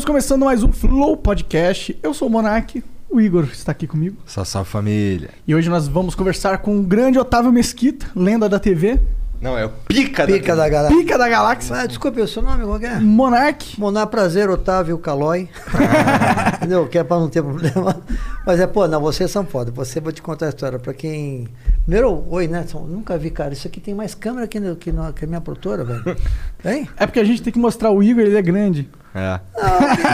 Estamos começando mais um Flow Podcast. Eu sou o Monark, o Igor está aqui comigo. Salve, família. E hoje nós vamos conversar com o grande Otávio Mesquita, lenda da TV, Não, é o pica, Pica da da... galera. pica da galáxia, Ah, desculpe, o seu nome qual que é? Monark. Monar Prazer, Otávio Calói. Entendeu? Que é pra não ter problema. Mas é, pô, não, vocês são foda. Você, vou te contar a história. Pra quem. Primeiro, oi, né? São- Nunca vi, cara. Isso aqui tem mais câmera que, que, que a minha produtora, velho. Tem? É porque a gente tem que mostrar o Igor, ele é grande. É.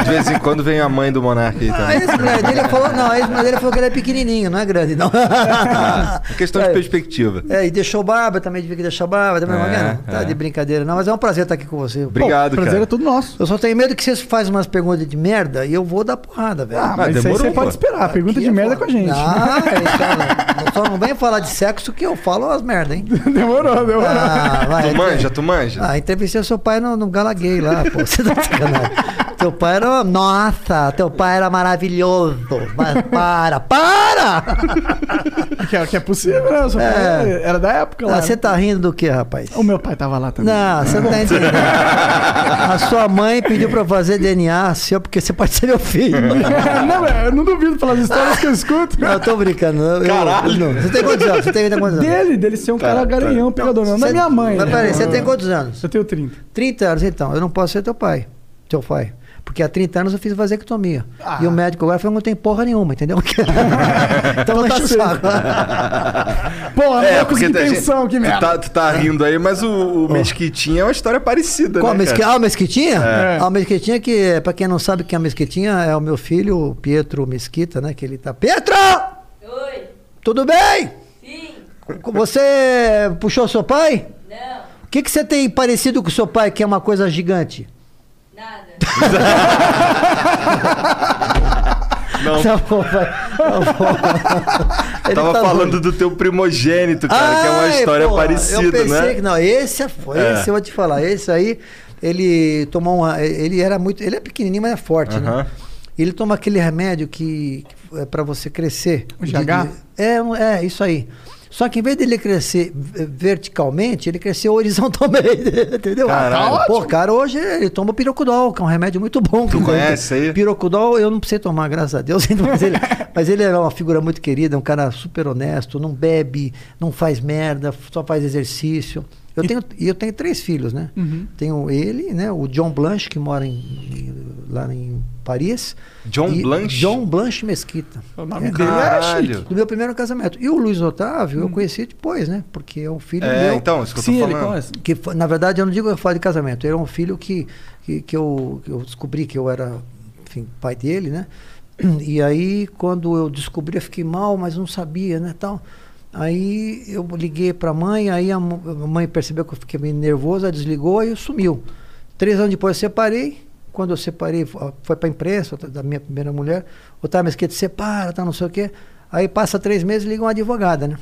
De vez em quando vem a mãe do Monark aí A também. dele falou, não, a ex-mulher dele falou que ele é pequenininho, não é grande, não. Ah, é questão de É. perspectiva. É, e deixou barba, também devia que deixar barba, também, É, não, tá é. de brincadeira, não, mas é um prazer estar aqui com você. Obrigado, Pô, prazer cara. é todo nosso. Eu só tenho medo que vocês fazem umas perguntas de merda e eu vou dar porrada, velho. Ah, mas isso aí demorou, você pô. pode esperar. Pergunta Aqui de é merda foda. com a gente. Ah, então, não, só não venha falar de sexo que eu falo as merda, hein? demorou, demorou. Ah, vai. Tu manja, tu manja? Ah, entrevistei seu pai no, no Gala Gay lá, pô. Você tá sacanagem. Teu pai era. Nossa, teu pai era maravilhoso. Mas para, para! Que, é, que é possível, né? Seu pai É. Era da época lá. Ah, você tá rindo do que, rapaz? O meu pai tava lá também. Não, você não tá entendendo. A sua mãe pediu pra eu fazer DNA seu porque você pode ser meu filho. não, velho, eu não duvido pelas histórias que eu escuto. Não, eu tô brincando. Eu, eu- Caralho. não. Você tem quantos anos? Você tem quantos anos? Dele, dele ser um cara tá. garanhão, pegador. Não, da Você- minha mãe. Mas né? peraí, você tem quantos anos? Eu tenho 30. 30 anos, então. Eu não posso ser teu pai. Teu pai. Porque há 30 anos eu fiz vasectomia. Ah. E o médico agora falou que não tem porra nenhuma, entendeu? então não tá o certo. Pô, É, loucos de tá- pensão, que tu merda. tá, tu tá rindo aí, mas o, o Mesquitinha é uma história parecida, Qual a né, mesqui... Ah, a Mesquitinha? É. Ah, a Mesquitinha que, pra quem não sabe quem é a Mesquitinha, é o meu filho, o Pietro Mesquita, né? Que ele tá... Pietro! Oi, Tudo bem? sim, Você puxou seu pai? não, O que, que você tem parecido com seu pai, que é uma coisa gigante? Nada. Não, Tá bom, vai. Tá tava tá falando doido. do teu primogênito, cara, que é uma Ai, história pô, parecida, eu pensei né? Que, não, esse foi, É. esse eu vou te falar. Esse aí, ele tomou uma. Ele era muito. Ele é pequenininho, mas é forte, né? Aham. Ele toma aquele remédio que, que é para você crescer. O GH? é, um- é, isso aí. Só que em vez dele crescer verticalmente, ele cresceu horizontalmente, entendeu? Caralho. Pô, cara, hoje ele toma pirocudol, que é um remédio muito bom. Tu conhece aí? Pirocudol eu não precisei tomar, graças a Deus. Mas ele, mas ele era uma figura muito querida, um cara super honesto, não bebe, não faz merda, só faz exercício. Eu tenho, e eu tenho três filhos, né? Uhum. Tenho ele, né? O John Blanche, que mora em- lá em Paris. John E- Blanche? John Blanche Mesquita. O nome É, dele é chique. do meu primeiro casamento. E o Luiz Otávio eu conheci depois, né? Porque é um filho É, meu. então, isso que eu tô Sim, ele falando. conhece. Que, na verdade, eu não digo que eu falo de casamento. Ele é um filho que, que, que eu, que eu descobri que eu era, enfim, pai dele, né? E aí, quando eu descobri, eu fiquei mal, mas não sabia, né, tal. Aí eu liguei para a mãe, aí a mãe percebeu que eu fiquei meio nervoso, ela desligou e sumiu. Três anos depois eu separei. Quando eu separei, fo- foi para a imprensa da minha primeira mulher. O Otávio Mesquita separa, tá, não sei o quê. Aí passa três meses, liga uma advogada, né?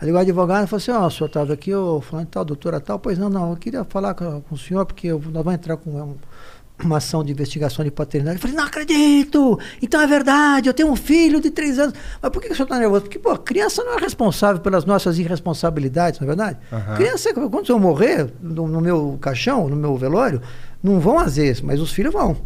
Aí ligou a advogada e falou assim, ó, o senhor Otávio aqui, eu falando tal, doutora tal, pois não, não, eu queria falar com, com o senhor, porque eu- nós vamos entrar com um- uma ação de investigação de paternidade. Eu falei, não acredito! Então é verdade, eu tenho um filho de três anos. Mas por que que o senhor está nervoso? Porque, pô, criança não é responsável pelas nossas irresponsabilidades, não é verdade? Aham. Criança, quando eu morrer no, no meu caixão, no meu velório, não vão às vezes, mas os filhos vão.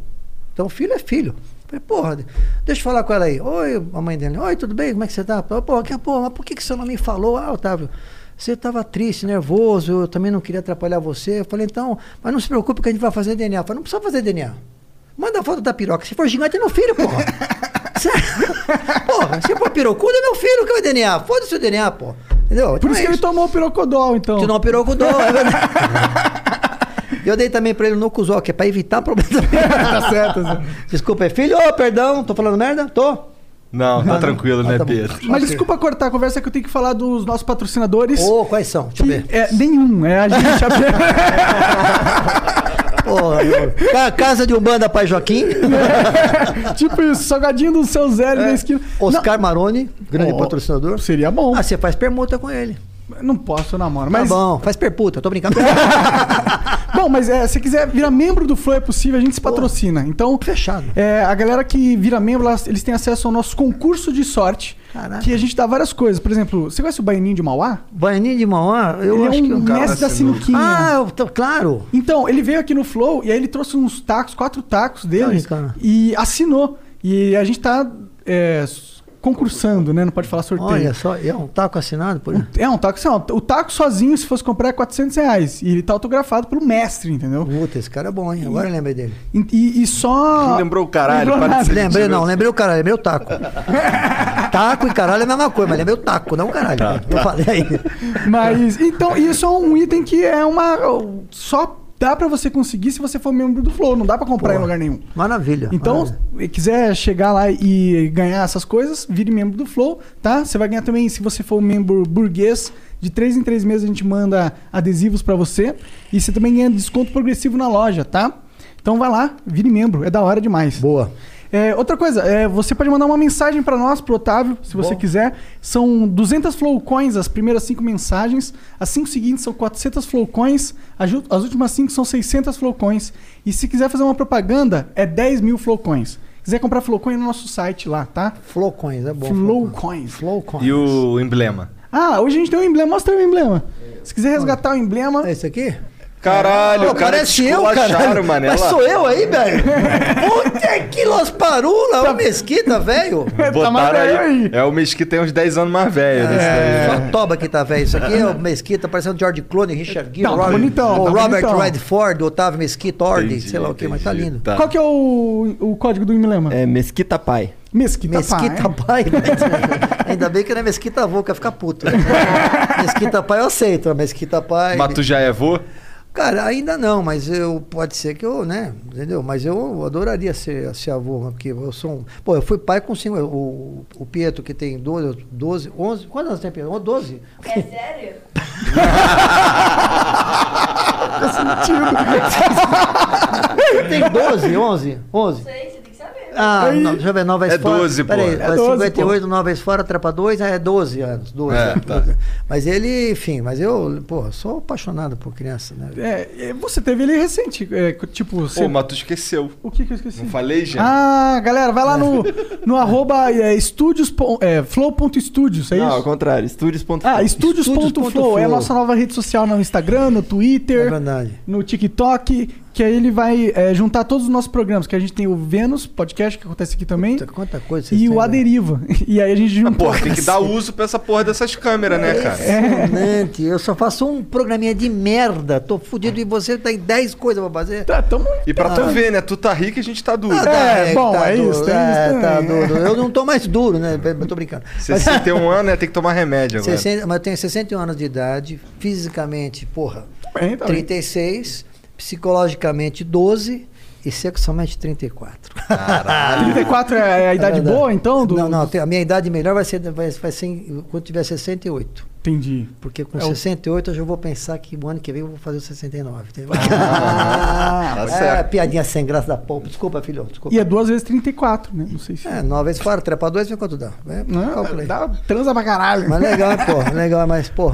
Então filho é filho. Falei, porra, deixa eu falar com ela aí. Oi, a mãe dele. Oi, tudo bem? Como é que você tá? Porra, que, porra, mas por que, que você não me falou? Ah, Otávio, você estava triste, nervoso, eu também não queria atrapalhar você. Eu falei, então, mas não se preocupe que a gente vai fazer DNA. Eu falei, não precisa fazer DNA. Manda a foto da piroca. Se for gigante, é meu filho, porra. Porra, se for pirocudo, é meu filho que vai DNA. Foda-se o DNA, porra. Entendeu? Por Então isso é que ele tomou o pirocodol, então. Não operou com dor, é verdade. Eu dei também pra ele no Nocusol, que é pra evitar problema. tá certo. Zé. Desculpa, é filho? Ô, perdão, tô falando merda? Tô? Não, tá não. tranquilo, Ah, né, tá bom. Pedro? Mas desculpa cortar a conversa que eu tenho que falar dos nossos patrocinadores. Ô, quais são? Deixa eu Que ver. é, nenhum, é a gente. Porra, meu. Ca- Casa de Umbanda Pai Joaquim. tipo isso, salgadinho do seu Zé ali na esquina. Oscar Maroni, grande Ó, patrocinador. Seria bom. Ah, você faz permuta com ele. Não posso, eu namoro. Tá Mas, bom, faz perputa, tô brincando. bom, mas é, se quiser virar membro do Flow é possível, a gente se patrocina. Então, Fechado. é, a galera que vira membro, eles têm acesso ao nosso concurso de sorte. Caraca. Que a gente dá várias coisas. Por exemplo, você conhece o Baianinho de Mauá? Baianinho de Mauá, eu ele acho é que... um eu- cara mestre da sinuquinha. Ah, tô- claro. Então, ele veio aqui no Flow e aí ele trouxe uns tacos, quatro tacos dele Tá, cara. e assinou. E a gente tá é, concursando, né? Não pode falar sorteio. Olha só, é um taco assinado por ele. É um taco, assim, ó, o taco sozinho, se fosse comprar, é 400 reais. E ele tá autografado pelo mestre, entendeu? Puta, esse cara é bom, hein? Agora eu lembrei dele. E, e- e só. Lembrou o caralho? Lembrou Lembrei, não, lembrei o caralho, lembrei o taco. taco e caralho é a mesma coisa, mas lembrei o taco, não o caralho. Tá, Eu falei aí. Mas, então, isso é um item que é uma. Só dá pra você conseguir se você for membro do Flow. Não dá pra comprar Pô. em lugar nenhum. Maravilha. Então, maravilha. se quiser chegar lá e ganhar essas coisas, vire membro do Flow, tá? Você vai ganhar também, se você for um membro burguês, de três em três meses a gente manda adesivos pra você. E você também ganha desconto progressivo na loja, tá? Então vai lá, vire membro, é da hora demais. Boa. É, outra coisa, é, você pode mandar uma mensagem pra nós, pro Otávio, se você Bom. quiser. São 200 Flow Coins as primeiras cinco mensagens. As cinco seguintes são 400 Flow Coins. As, últimas cinco são 600 Flow Coins. E se quiser fazer uma propaganda, é 10 mil Flow Coins. Se quiser comprar Flow Coin no nosso site lá, tá? Flowcoins, é bom. Flow Coins. Flowcoins. E o emblema? Ah, hoje a gente tem um emblema. Mostra o emblema. Se quiser resgatar o emblema... É esse aqui? Caralho, Pô, o cara parece eu, mané. Mas sou eu aí, velho? Puta que los parula, o Mesquita, velho. Tá Botaram velho aí. aí. É o mês que tem uns 10 anos mais velho. desse daí. Só toba que tá velho. Isso aqui é o Mesquita, parecendo George Clooney, Richard Gere, Tá, tá Robert, bonitão, o tá Robert bonitão. Redford, Otávio Mesquita, Ordi, Entendi, sei lá o que, mas tá lindo. Tá. Qual que é o, o código do emblema? É Mesquita Pai. Mesquita, Mesquita Pai. Pai, mas- ainda bem que não é Mesquita Vô, que vai ficar puto. né? Mesquita Pai eu aceito, Mesquita Pai. Mas tu já é vô? Cara, ainda não, mas eu pode ser que eu, né? Entendeu? Mas eu adoraria ser, ser avô, porque eu sou um. Pô, eu fui pai com cinco. O, o Pietro, que tem 12, 12, 11. Quantos anos tem Pietro? 12? É sério? Tem 12, 11? 11? Não sei, você tem que saber. Ah, Aí- não, deixa eu ver, Nova É Esfora. 12, pô. Peraí, É 12, 58, Nova Esfora, trepa 2, é 12 anos. 12, É, anos, tá. 12. Mas ele, enfim, mas eu, pô, sou apaixonado por criança, né? É, é, você teve ele recente, é, tipo... Você... Pô, mas tu esqueceu. O que que eu esqueci? Não falei, já? Ah, galera, vai lá no, no arroba é, estúdios, é, flow.studios, é Não, ao isso? contrário, estúdios.com. Ah, Estúdios ponto estúdios.flow é a nossa nova rede social no Instagram, no É Twitter, verdade. no TikTok, que aí ele vai é, juntar todos os nossos programas, que a gente tem o Vênus podcast, que acontece aqui também, Puta, quanta coisa vocês e o né? Aderiva. E aí a gente Ah, juntou... porra, tem que dar uso pra essa porra dessas câmeras, né, cara? Impressionante. Eu só faço um programinha de merda. Tô fudido e você tem 10 coisas pra fazer. Tá, tamo... E pra tu ver, né? Tu tá rico e a gente tá duro. Ah, É, bom, é duro. isso, tem É, isso tá duro. Eu não tô mais duro, né? Eu tô brincando. 61 anos, né? Tem que tomar remédio agora. 60, mas eu tenho 61 anos de idade, fisicamente, porra, Bem, tá bem. 36, psicologicamente 12 e sexualmente 34. 34 é a idade verdade. boa, então? Do... Não, não, a minha idade melhor vai ser, vai, vai ser quando tiver 68. Entendi. Porque com É o- 68 eu já vou pensar que o ano que vem eu vou fazer o 69. Entendeu? Ah, tá é, certo. piadinha sem graça da polpa. Desculpa, filho. Desculpa. E é duas vezes 34, né? Não sei se... É, nove vezes fora, trepa dois, vê quanto dá. É, Não, dá, transa pra caralho. Mas legal, pô. Legal, mas, pô.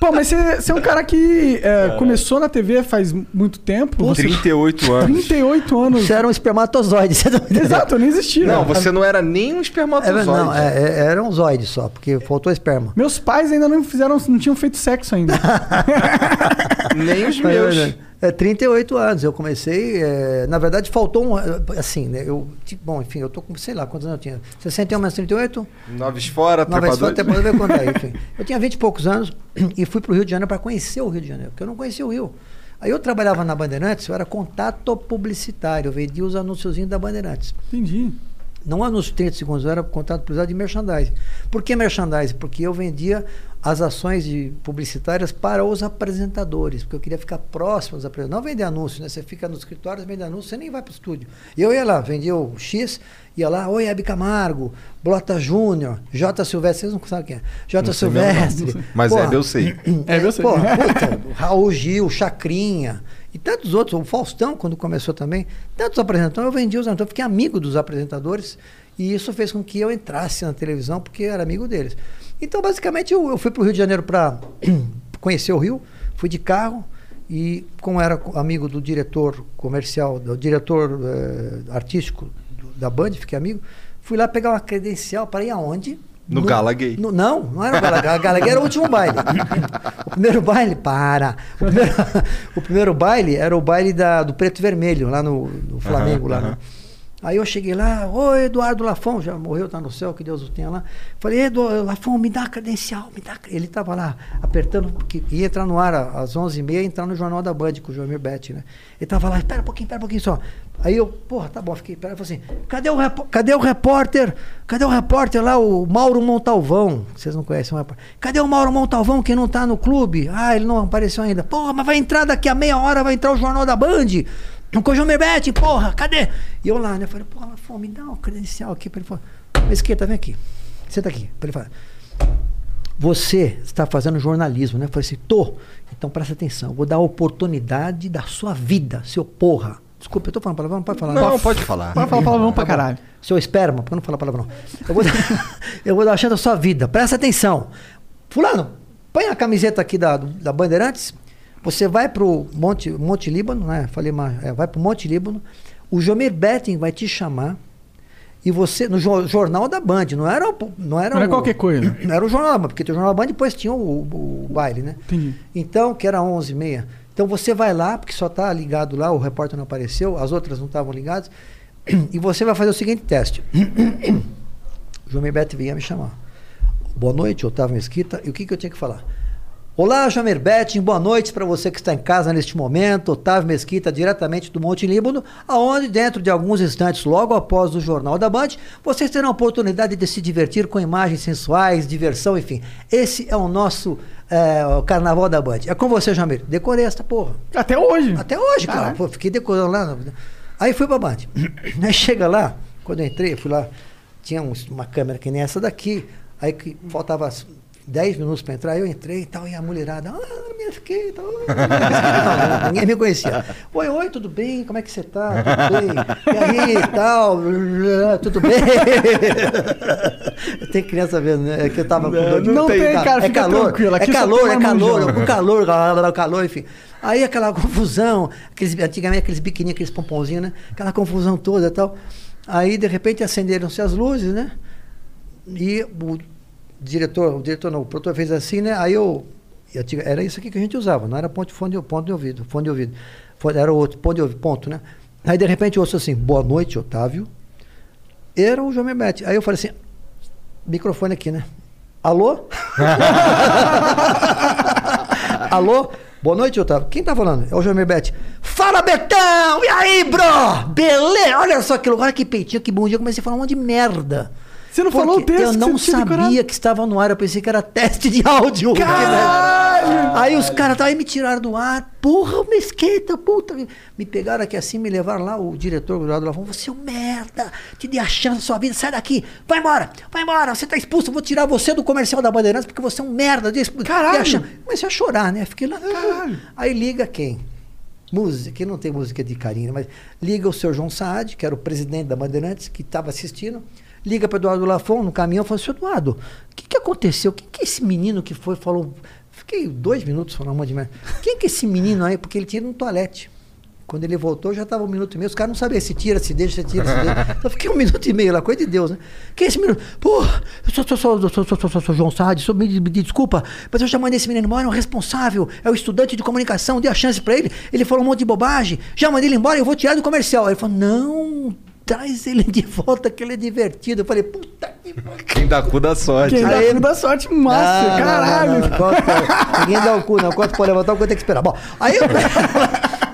Pô, mas você, você é um cara que é, começou na TV faz muito tempo. Você, 38 anos. 38 anos. Você era um espermatozoide. Não entendeu? Exato, eu nem existia. Não, você não era nem um É, espermatozoide. não, é, é, era um zoide só, porque faltou esperma. Meus pais ainda não fizeram, não tinham feito sexo ainda. Nem os É meus. É, 38 anos. Eu comecei. é, na verdade, faltou um. Assim, né? Eu, tipo, bom, enfim, eu tô com, sei lá, quantos anos eu tinha? 61 menos 38? Noves fora, foi trepadores. até poder ver quanto é, enfim. Eu tinha 20 e poucos anos e fui para o Rio de Janeiro para conhecer o Rio de Janeiro, porque eu não conhecia o Rio. Aí eu trabalhava na Bandeirantes, eu era contato publicitário, eu vendia os anunciozinhos da Bandeirantes. Entendi. Não anúncio de 30 segundos, eu era contato publicitário de merchandising. Por que merchandising? Porque eu vendia as ações de publicitárias para os apresentadores, porque eu queria ficar próximo dos apresentadores. Não vender anúncio, né? Você fica nos escritórios, vende anúncio, você nem vai para o estúdio. Eu ia lá, vendia o X, ia lá, oi, Hebe Camargo, Blota Júnior, J. Silvestre, vocês não sabem quem é. J. Não. Silvestre. Mas Porra, Hebe eu sei. É, eu sei. Pô, puta, Raul Gil, Chacrinha e tantos outros, o Faustão, quando começou também, tantos apresentadores, eu vendia os apresentadores, fiquei amigo dos apresentadores e isso fez com que eu entrasse na televisão porque eu era amigo deles. Então, basicamente, eu, eu fui para o Rio de Janeiro para conhecer o Rio, fui de carro e, como era amigo do diretor comercial, do diretor eh, artístico do- da Band, fiquei amigo, fui lá pegar uma credencial para ir aonde? No Gala Gay. no- não, não era o Gala Gay. Gala Gay era o último baile. O primeiro baile, para. O primeiro, o primeiro baile era o baile da, do Preto e Vermelho, lá no, no Flamengo. lá, né? Aí eu cheguei lá, oi Eduardo Lafon, já morreu, tá no céu, que Deus o tenha lá. Falei, Eduardo Lafon, me dá a credencial, me dá. a cre-" Ele tava lá apertando, porque ia entrar no ar às 11h30, entrar no Jornal da Band com o Joamir Betti, né? Ele tava lá, espera um pouquinho, espera um pouquinho só. Aí eu, porra, tá bom, fiquei, pera, falei assim, cadê o, cadê o repórter? Cadê o repórter lá, o Mauro Montalvão? Vocês não conhecem o repórter. Cadê o Mauro Montalvão que não tá no clube? Ah, ele não apareceu ainda. Porra, mas vai entrar daqui a meia hora, vai entrar o Jornal da Band. O João Betti, porra, cadê? E eu lá, né? Falei, porra, Lafon, me dá um credencial aqui. Pra ele falar, Mesquita, vem aqui. Senta aqui. Pra ele falar, você está fazendo jornalismo, né? Eu falei assim, tô. Então presta atenção, eu vou dar a oportunidade da sua vida, seu porra. Desculpa, eu tô falando palavrão, não pode falar. Não, pode falar. Pode falar palavrão pra Tá caralho. Seu esperma, porque eu não falo palavrão. Eu vou, dar, eu vou dar a chance da sua vida. Presta atenção. Fulano, põe a camiseta aqui da, da Bandeirantes. Você vai pro Monte, Monte Líbano, né? Falei, mas, é, vai pro Monte Líbano. O Jomir Betting vai te chamar. E você, no jo- jornal da Band, não era, o- não era, Não era o- qualquer coisa. Não era o jornal da Band, porque o jornal da Band depois tinha o, o- o baile, né? Entendi. Então, que era 11h30. Então você vai lá, porque só está ligado lá, o repórter não apareceu, as outras não estavam ligadas, e você vai fazer o seguinte teste. o João Beto vinha me chamar. Boa noite, Otávio Mesquita. E o que, que eu tinha que falar? Olá, Jamer Betting, boa noite para você que está em casa neste momento. Otávio Mesquita, diretamente do Monte Líbano, aonde dentro de alguns instantes, logo após o Jornal da Band, vocês terão a oportunidade de se divertir com imagens sensuais, diversão, enfim. Esse é o nosso é, o Carnaval da Band. É com você, Jamer. Decorei essa porra. Até hoje. Até hoje, cara. Pô, fiquei decorando lá. Aí fui pra Band. Aí chega lá, quando eu entrei, fui lá, tinha uma câmera que nem essa daqui. Aí que faltava 10 minutos pra entrar, eu entrei e tal, e a mulherada, ah, minha tal. Não, ninguém me conhecia. Oi, oi, tudo bem? Como é que você tá? Tudo bem? E aí, tal? Tudo bem? Tem criança vendo, né? É que eu tava com dor de- não tem, cara, é fica calor, tranquilo, aqui é calor, é calor, manjão. com calor, calor, calor, enfim. Aí aquela confusão, aqueles, antigamente aqueles biquininhos, aqueles pomponzinhos, né? Aquela confusão toda e tal. Aí, de repente, acenderam-se as luzes, né? E o diretor, o diretor não, o produtor fez assim, né? Aí eu, e antiga- era isso aqui que a gente usava, não era ponto de fone de, ponto de ouvido, fone de ouvido. Era outro, ponto de ouvido, ponto, né? Aí, de repente, eu ouço assim, boa noite, Otávio. Era o João Memete. Aí eu falei assim, microfone aqui, né? Alô? Alô? Boa noite, Otávio. Quem tá falando? É o João Bete. Fala, Betão! E aí, bro? Beleza? Olha só que lugar, que peitinho, que bom dia. Eu comecei a falar um monte de merda. Você não falou o texto Eu não sabia decorado? que estava no ar. Eu pensei que era teste de áudio. Caralho! Aí os caras tá, me tiraram do ar. Porra, Mesquita, puta. Me pegaram aqui assim, me levaram lá. O diretor do lado lá falou: Você é um merda. Te dei a chance da sua vida. Sai daqui. Vai embora. Vai embora. Você tá expulso. Eu vou tirar você do comercial da Bandeirantes porque você é um merda. Caralho! Comecei a chorar, né? Fiquei lá. Aí liga quem? Música, que não tem música de carinho, mas liga o seu João Saad, que era o presidente da Bandeirantes, que estava assistindo, liga para Eduardo Lafon no caminhão e fala, seu Eduardo, o que, que aconteceu? Quem que é esse menino que foi, falou, fiquei dois minutos falando um monte de merda. Quem que é esse menino aí? Porque ele tinha no toalete Quando ele voltou, já estava um minuto e meio. Os caras não sabiam se tira, se deixa, se tira, se deixa. Então eu fiquei um minuto e meio lá, coisa de Deus, né? Que é esse minuto? Pô, eu sou, sou, sou, sou, sou, sou, sou, sou João Sade, sou, me, me desculpa, mas eu já mandei esse menino embora, é um responsável, é o estudante de comunicação, dei a chance pra ele, ele falou um monte de bobagem, já mandei ele embora, eu vou tirar do comercial. Aí ele falou, não, traz ele de volta que ele é divertido. Eu falei, puta que pariu. Quem dá cu dá sorte. Quem dá Aí- cu dá sorte, massa, Não, não, caralho. não, não, Quanto pode- Ninguém dá o cu, não. Quanto pode levantar, o quanto tem que esperar. Bom, aí, eu-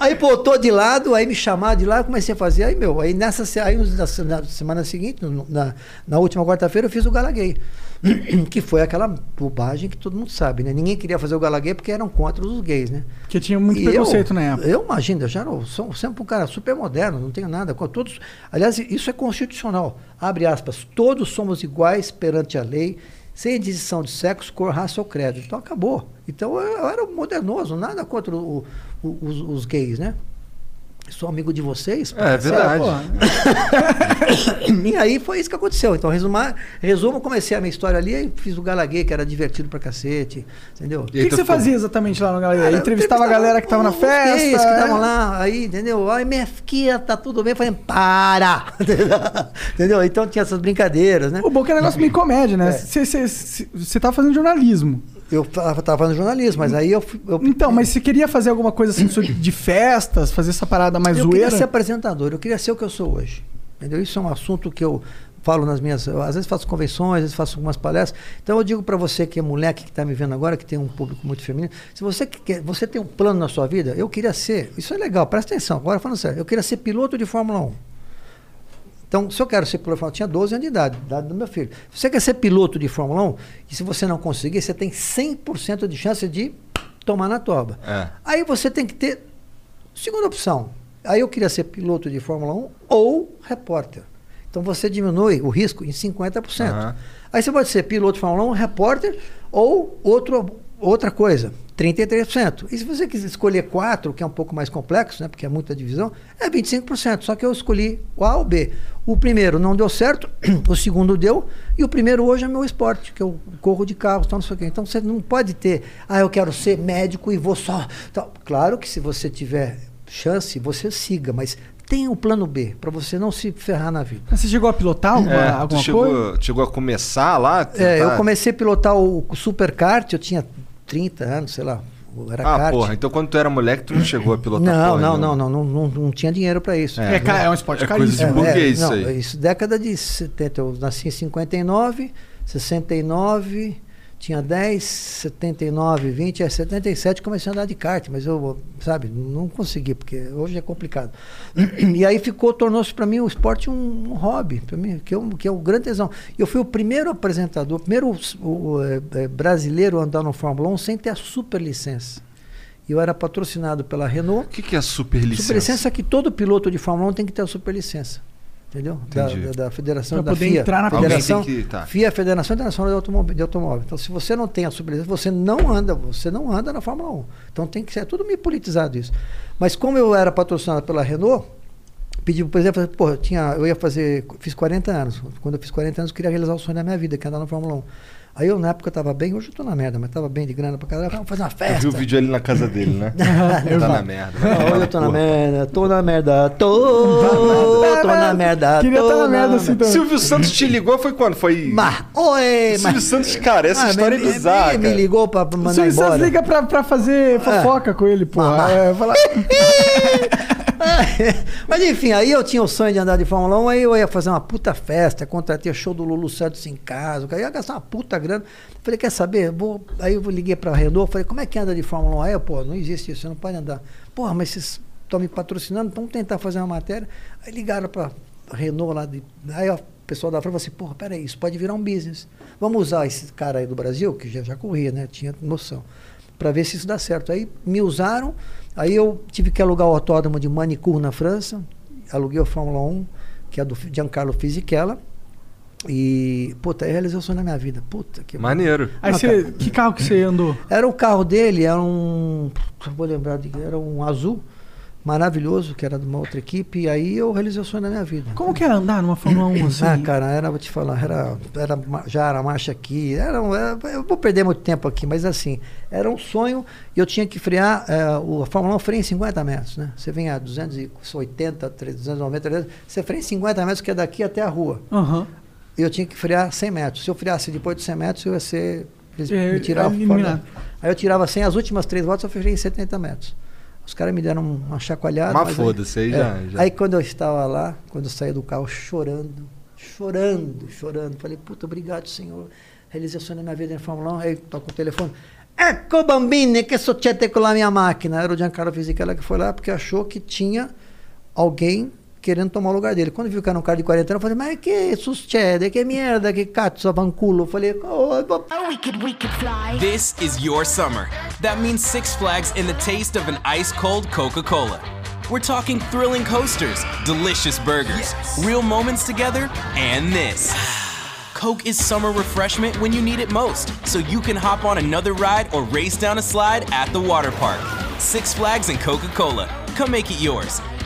aí botou de lado, aí me chamaram de lá, comecei a fazer. Aí, meu, aí nessa aí, na, se- na semana seguinte, na, na última quarta-feira, eu fiz o Gala Gay. Que foi aquela bobagem que todo mundo sabe, né? Ninguém queria fazer o Gala Gay porque eram contra os gays, né? Porque tinha muito E preconceito eu, na época. Eu imagino, eu já era, sou sempre um cara super moderno, não tenho nada com todos. Aliás, isso é constitucional. Abre aspas, todos somos iguais perante a lei, sem distinção de sexo, cor, raça ou credo. Então acabou. Então eu, eu era modernoso, nada contra o- os, os gays, né? Sou amigo de vocês. É, é verdade. E aí foi isso que aconteceu. Então, resumar, resumo, comecei a minha história ali, aí fiz o Galaguê, que era divertido pra cacete, entendeu? O que, que você fazia exatamente lá no Galera? Cara, eu Entrevistava a galera que tava na festa? gays que é? estavam lá, aí, entendeu? Ai, minha filha, tá tudo bem? Eu falei, para! entendeu? Então tinha essas brincadeiras, né? O bom é que é um negócio meio comédia, né? É. Você você tava fazendo jornalismo. Eu tava, tava fazendo jornalismo, mas aí eu. fui- eu Então, mas você queria fazer alguma coisa assim de festas, fazer essa parada mais eu zoeira? queria ser apresentador, eu queria ser o que eu sou hoje. Entendeu? Isso é um assunto que eu falo nas minhas. eu, às vezes faço convenções, às vezes faço algumas palestras. Então eu digo para você que é moleque que está me vendo agora, que tem um público muito feminino, se você que quer, você tem um plano na sua vida, eu queria ser. Isso é legal, presta atenção. Agora falando sério, eu queria ser piloto de Fórmula 1. Então, se eu quero ser piloto de Fórmula 1, eu tinha 12 anos de idade, idade do meu filho. Se você quer ser piloto de Fórmula 1, e se você não conseguir, você tem 100% de chance de tomar na toba. É. Aí você tem que ter segunda opção. Aí eu queria ser piloto de Fórmula 1 ou repórter. Então você diminui o risco em 50%. Aham. Aí você pode ser piloto de Fórmula 1, repórter ou outro, outra coisa, 33%. E se você quiser escolher quatro, que é um pouco mais complexo, né, porque é muita divisão, é 25%. Só que eu escolhi o A ou B. O primeiro não deu certo, o segundo deu, e o primeiro hoje é meu esporte, que eu corro de carro, tal, não sei o quê. Então você não pode ter, ah, eu quero ser médico e vou só. tal. Claro que se você tiver chance, você siga, mas tenha o plano B, para você não se ferrar na vida. Mas Você chegou a pilotar alguma, É, alguma chegou, coisa? chegou a começar lá? É, eu tentar- comecei a pilotar o Superkart, eu tinha 30 anos, sei lá. Era Ah, kart. porra, então quando tu era moleque, tu não chegou a pilotar Não, porra não, não, não, não, não, não tinha dinheiro para isso. É, ca- é um esporte É coisa de caríssimo. burguês. não, isso aí. isso década de 70. Eu nasci em 59, 69, tinha 10, 79, 20, é 77 comecei a andar de kart, mas eu, sabe, não consegui, porque hoje é complicado. E aí ficou, tornou-se para mim o esporte um, um hobby, para mim, que, eu, que é o grande tesão. Eu fui o primeiro apresentador, o primeiro o, o, é, é, brasileiro a andar no Fórmula 1 sem ter a super licença. Eu era patrocinado pela Renault. O que, que é superlicença? Superlicença é que todo piloto de Fórmula 1 tem que ter a superlicença. Entendeu? Da, da, da Federação Pra da poder FIA. entrar na Federação, que- tá. FIA, Federação Internacional de Automóvel, de Automóvel. Então, se você não tem a superlicença, você não anda, você não anda na Fórmula 1. Então tem que ser é tudo meio politizado isso. Mas como eu era patrocinado pela Renault, pedi pro presidente, pô, eu tinha, eu ia fazer, fiz 40 anos. Quando eu fiz 40 anos, eu queria realizar o sonho da minha vida, que é andar na Fórmula 1. Aí eu, na época, eu tava bem, hoje eu tô na merda, mas tava bem de grana pra caralho, vamos fazer uma Eu festa. vi o vídeo ali na casa dele, né? eu tá na merda. Hoje eu tô na merda, tô na merda, tô, tô na merda, Queria estar na merda assim também. Silvio Santos te ligou, foi quando? Foi. Mas, oi, Silvio mas... Santos, cara, essa Ah, história é bizarra. me, ligou pra O mandar Silvio Santos embora. liga pra, pra fazer fofoca com ele. Ah. É, fala- Mas enfim, aí eu tinha o sonho de andar de Fórmula 1, aí eu ia fazer uma puta festa, contratei show do Lulu Santos em casa, eu ia gastar uma puta grana. Falei, quer saber? Vou... Aí eu liguei pra Renault, falei, como é que anda de Fórmula 1? Aí eu, pô, não existe isso, você não pode andar. Porra, mas vocês estão me patrocinando, vamos tentar fazer uma matéria. Aí ligaram pra Renault lá, de... aí o pessoal da frente falou assim, porra, peraí, isso pode virar um business. Vamos usar esse cara aí do Brasil, que já, já corria, né? Tinha noção para ver se isso dá certo. Aí me usaram, aí eu tive que alugar o autódromo de Manicourt na França, aluguei o Fórmula 1, que é do Giancarlo Fisichella, e, puta, aí realizou o sonho da minha vida. Puta que Maneiro. Aí você. Que carro que você andou? Era o carro dele, era um. Vou lembrar de. Era um azul. Maravilhoso, que era de uma outra equipe, e aí eu realizei o sonho da minha vida. Como que era andar numa Fórmula 1 assim? Ah, cara, era, vou te falar, era, era, já era marcha aqui, era, era- eu vou perder muito tempo aqui, mas assim, era um sonho e eu tinha que frear, eh, o, a Fórmula 1 freia em 50 metros, né? Você vem a 280, 290, 300, você freia em 50 metros, que é daqui até a rua. E eu tinha que frear 100 metros. Se eu freasse depois de 100 metros, eu ia ser, eles É, me tiravam. Aí eu tirava 100, as últimas três voltas eu freei em 70 metros. Os caras me deram uma chacoalhada. Mas mas foda-se, aí é. já- já- Aí quando eu estava lá, quando eu saí do carro chorando, chorando, chorando, falei, puta, obrigado, senhor. Realização da minha vida em Fórmula 1. Aí toca o telefone. Ecco bambini, que succede com a minha máquina. Era o Giancarlo Fisichella que foi lá porque achou que tinha alguém querendo tomar o lugar dele. Quando viu que era um cara de 40 anos, eu falei, mas que succede? Que merda, que cazzo, vanculo. Eu falei, oh, Oh, we could, we could fly. This is your summer. That means Six Flags and the taste of an ice cold Coca Cola. We're talking thrilling coasters, delicious burgers, real moments together, and this. Coke is summer refreshment when you need it most, so you can hop on another ride or race down a slide at the water park. Six Flags and Coca Cola. Come make it yours.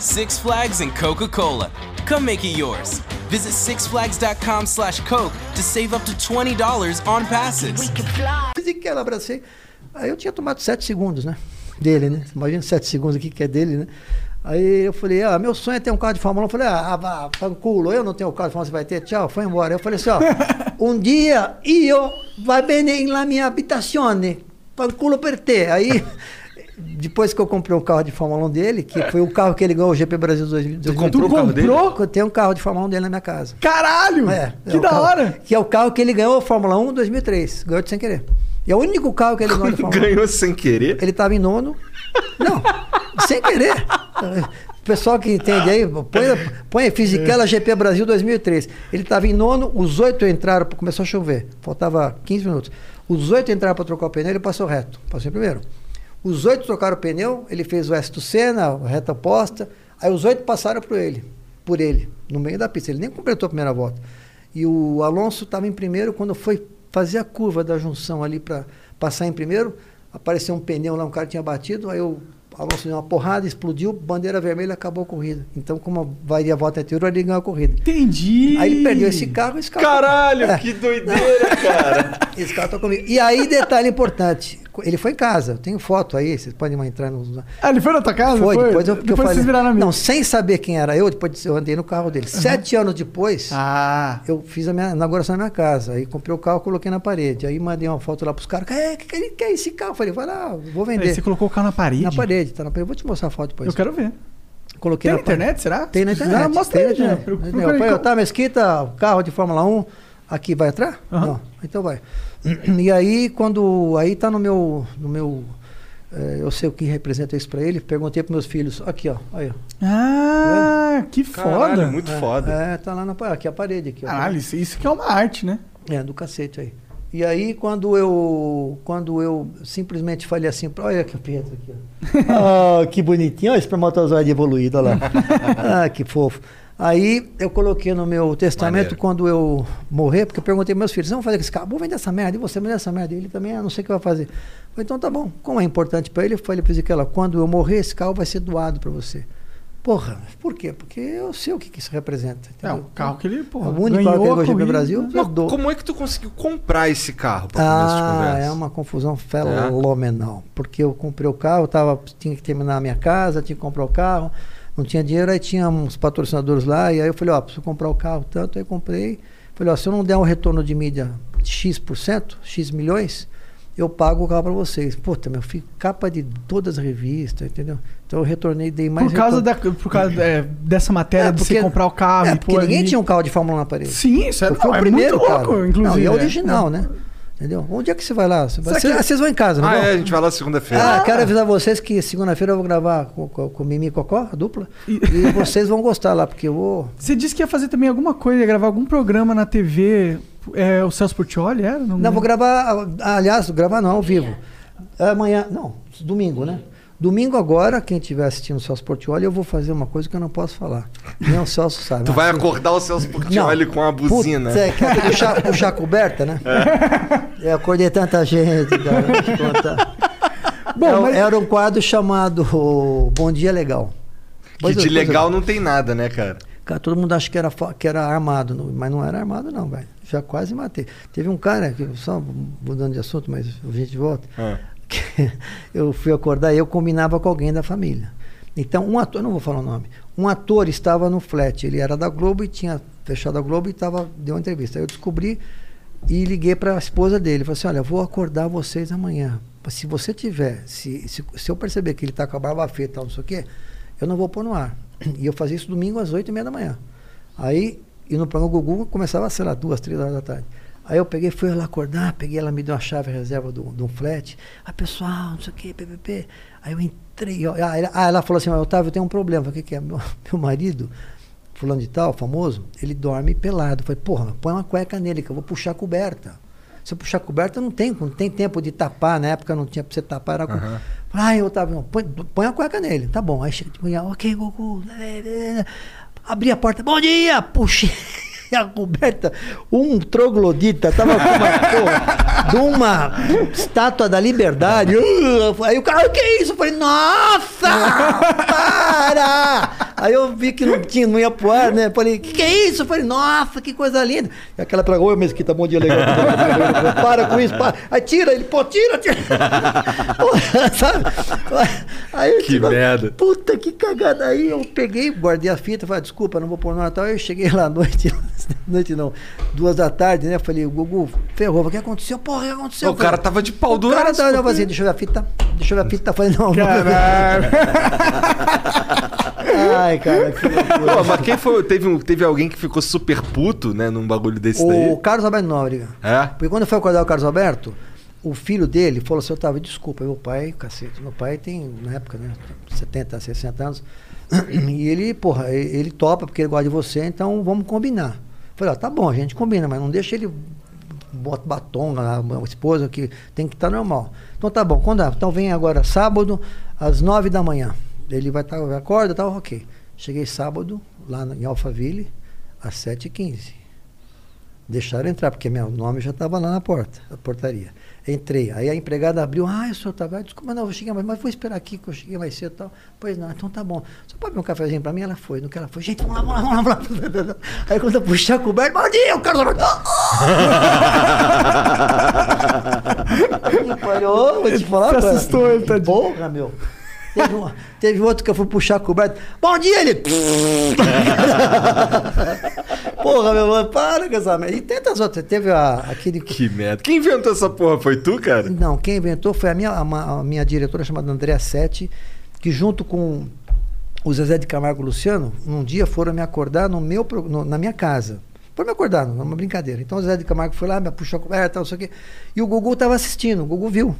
Six Flags and Coca Cola. Come make it yours. Visit sixflags.com slash Coke to save up to $20 on passes. We could fly. Fisichella, abracei. Aí eu tinha tomado 7 segundos, né? Dele, né? Imagina 7 segundos aqui que é dele, né? Aí eu falei, ah, meu sonho é ter um carro de Fórmula 1. Eu falei, ah, vá, fanculo, eu não tenho carro de Fórmula 1, você vai ter? Tchau, foi embora. Eu falei assim, ó, um dia io va bene na minha habitazione, fanculo per te. Aí, depois que eu comprei um carro de Fórmula 1 dele, que foi o carro que ele ganhou o GP Brasil 2000. Tu comprou Tu o carro dele? comprou? Eu tenho um carro de Fórmula 1 dele na minha casa. Caralho! É, que é o da carro- hora! Que é o carro que ele ganhou a Fórmula 1 em 2003. Ganhou de sem querer. E é o único carro que ele ganhou de Fórmula 1. Ganhou sem querer? Ele estava em nono. Não, sem querer. O pessoal que entende aí, põe, põe Fisichella GP Brasil 2003. Ele estava em nono, os oito entraram, começou a chover, faltava 15 minutos. Os oito entraram para trocar o pneu, ele passou reto, passou em primeiro. Os oito trocaram o pneu, ele fez o S do Senna, a reta oposta, aí os oito passaram por ele, por ele, no meio da pista. Ele nem completou a primeira volta. E o Alonso estava em primeiro, quando foi fazer a curva da junção ali para passar em primeiro, apareceu um pneu lá, um cara tinha batido, aí o Alonso deu uma porrada, explodiu, bandeira vermelha, acabou a corrida. Então, como varia a volta anterior, ele ganhou a corrida. Entendi! Aí ele perdeu esse carro, esse carro. Caralho, É. que doideira, cara. Esse carro tá comigo. E aí, detalhe importante, ele foi em casa, eu tenho foto aí, vocês podem entrar nos. Ah, ele foi na tua casa? Foi, depois eu, que eu depois falei. vocês viraram amigos. Não, sem saber quem era eu, depois eu andei no carro dele. Sete anos depois, Ah, eu fiz a minha inauguração na minha casa. Aí comprei o carro, coloquei na parede. Aí mandei uma foto lá pros caras. É, que, que, que é esse carro? Eu falei, vai lá, vou aí vender. você colocou o carro na parede? Na parede, tá na parede. Vou te mostrar a foto depois. Eu quero ver. Coloquei Tem na na internet, será? Tem na internet. quiser, Mostra tem aí, na já. internet. Eu- Entendeu? procura aí. Foi, tá, Mesquita, carro de Fórmula 1, aqui vai entrar? Aham. Não. Então vai. E aí, quando. Aí tá no meu. No meu eh, eu sei o que representa isso pra ele. Perguntei pros meus filhos. Aqui, ó. Aí, ó. Ah, que foda. Caralho, muito foda. É, tá lá na parede. Aqui a parede. Aqui, ó. Caralho, isso, isso que é uma arte, né? É, do cacete aí. E aí, quando eu, quando eu simplesmente falei assim, olha aqui o Pedro aqui, ó. ah, que bonitinho, olha o espermatozoide evoluído, olha lá. ah, que fofo. Aí eu coloquei no meu testamento Maneiro. quando eu morrer, porque eu perguntei meus filhos, vamos fazer com esse carro? Vou vender essa merda, e você vender essa merda? Ele também, ah, não sei o que vai fazer. Eu falei, então tá bom. Como é importante para ele, eu falei para ela, quando eu morrer, esse carro vai ser doado para você. Porra, por quê? Porque eu sei o que, que isso representa. É, entendeu? o carro que ele, porra, O único carro que ele ganhou no Brasil, né? eu Mas dou. como é que tu conseguiu comprar esse carro de Ah, conversa? é uma confusão fenomenal. Porque eu comprei o carro, tava, tinha que terminar a minha casa, tinha que comprar o carro, não tinha dinheiro, aí tinha uns patrocinadores lá, e aí eu falei, ó, preciso comprar o carro tanto, aí comprei. Falei, ó, se eu não der um retorno de mídia de X%, X milhões, eu pago o carro para vocês. Puta, meu filho, capa de todas as revistas, entendeu? Então eu retornei, dei mais Por causa, retorno. da, por causa é, dessa matéria É, de porque- você comprar o carro É, porque ninguém ali. tinha um carro de Fórmula 1 na parede. Sim, isso é, fui não, o é primeiro, muito louco, inclusive. Não, e é é. original, né? Entendeu? Onde é que você vai lá? Você vai- que- ah, vocês vão em casa, não Ah, vão? é, a gente vai lá segunda-feira. Ah, quero avisar vocês que segunda-feira eu vou gravar com, com, com Mimi e Cocó, a dupla. E vocês vão gostar lá, porque eu vou. Você disse que ia fazer também alguma coisa, ia gravar algum programa na TV. É, o Celso Portioli era? Não, vou gravar. ah, Aliás, gravar não, ao vivo. Amanhã. Não, domingo, né? Domingo agora, quem estiver assistindo o Celso Portioli, eu vou fazer uma coisa que eu não posso falar. Nem o Celso sabe. Tu vai Assim, acordar o Celso Portioli com uma buzina. Putz, é, quer puxar, puxar a coberta, né? É. Eu acordei tanta gente, cara. vou te contar. Bom, Era- mas- Era um quadro chamado Bom Dia Legal. Que Pois é, de é. legal não tem nada, né, cara? Cara, todo mundo acha que era, que era armado, não- mas não era armado, não, velho. Já quase matei. Teve um cara, que, só mudando de assunto, mas a gente volta. Ah. eu fui acordar e eu combinava com alguém da família. Então, um ator, não vou falar o nome, um ator estava no flat, ele era da Globo e tinha fechado a Globo e tava, deu uma entrevista. Aí eu descobri e liguei para a esposa dele. Falei assim: olha, vou acordar vocês amanhã. Se você tiver, se, se, se eu perceber que ele está com a barba feita tal, não sei o quê, eu não vou pôr no ar. E eu fazia isso domingo às oito e meia da manhã. Aí, e no programa Gugu começava, sei lá, duas, três horas da tarde. Aí eu peguei, fui lá acordar, peguei, ela me deu a chave reserva de um flat. Aí, pessoal, não sei o que, PPP. Aí eu entrei, ó, ah, ela, ah, ela falou assim, Otávio, eu tenho um problema. Falei, o que, que é? Meu, meu marido, fulano de tal, famoso, ele dorme pelado. Eu falei, porra, põe uma cueca nele, que eu vou puxar a coberta. Se eu puxar a coberta, não tem, não tem tempo de tapar. Na época não tinha pra você tapar, era com. Aham. Ai, Otávio, não, põe, põe a cueca nele. Tá bom. Aí chega de manhã, ok, Goku. Abri a porta, bom dia! Puxei a coberta. Um troglodita tava com uma porra de uma estátua da liberdade. Uh, Aí o cara, o que é isso? Eu falei, nossa! Para! Aí eu vi que não tinha, não ia pro ar, né? Falei, que que é isso? Eu falei, nossa, que coisa linda. E aquela pra oi, Mesquita, bom dia, legal. para com isso, para. Aí tira, ele, pô, tira, tira. Sabe? Aí eu Que digo, merda. Puta que cagada. Aí eu peguei, guardei a fita, falei, desculpa, não vou pôr no Natal. Aí eu cheguei lá à noite, noite não, duas da tarde, né? Falei, o Gugu, ferrou, o que aconteceu? Porra, o que aconteceu? O cara tava de pau O cara duraço, tava tava assim, deixa eu ver a fita, deixa eu ver a fita. Falei, não. Caralho. Ai, cara, que loucura. Pô, mas quem foi? Teve, um- teve alguém que ficou super puto, né, num bagulho desse O daí? Carlos Alberto Nóbrega. É? Porque quando eu fui acordar o Carlos Alberto, o filho dele falou assim, Otávio, desculpa, meu pai, cacete, meu pai tem, na época, né, 70, 60 anos, e ele, porra, ele topa porque ele gosta de você, então vamos combinar. Falei, ó, tá bom, a gente combina, mas não deixa ele bota batom na esposa, que tem que estar normal. Então tá bom, quando, então vem agora sábado, às nove da manhã. Ele vai estar, acorda, tá, ok. Cheguei sábado, lá em Alphaville, às 7h15. Deixaram entrar, porque meu nome já estava lá na porta, na portaria. Entrei. Aí a empregada abriu, ah, o senhor estava. Desculpa, não, eu cheguei mais, mas vou esperar aqui, que eu cheguei mais cedo e tal. Pois não, então tá bom. Você pode ver um cafezinho para mim? Ela foi. No que ela foi, gente, vamos lá, vamos lá, vamos lá. Vamos lá. Aí quando eu puxei a coberta, bom dia, o cara Falhou, vou te falar. Cara. assustou ele, tadinho. Porra, meu. Teve, um- teve outro que eu fui puxar a coberta. Bom dia, ele. Porra, meu mano, para com essa merda. E tantas outras. Teve a, aquele. Que merda. Quem inventou essa porra? Foi tu, cara? Não, quem inventou foi a minha, a, a minha diretora chamada Andréa Sete, que junto com o Zezé de Camargo e o Luciano, um dia foram me acordar no meu, no- na minha casa. Foram me acordar, numa brincadeira. Então o Zezé de Camargo foi lá, me puxou a coberta, não sei o quê. E o Gugu estava assistindo, o Gugu viu.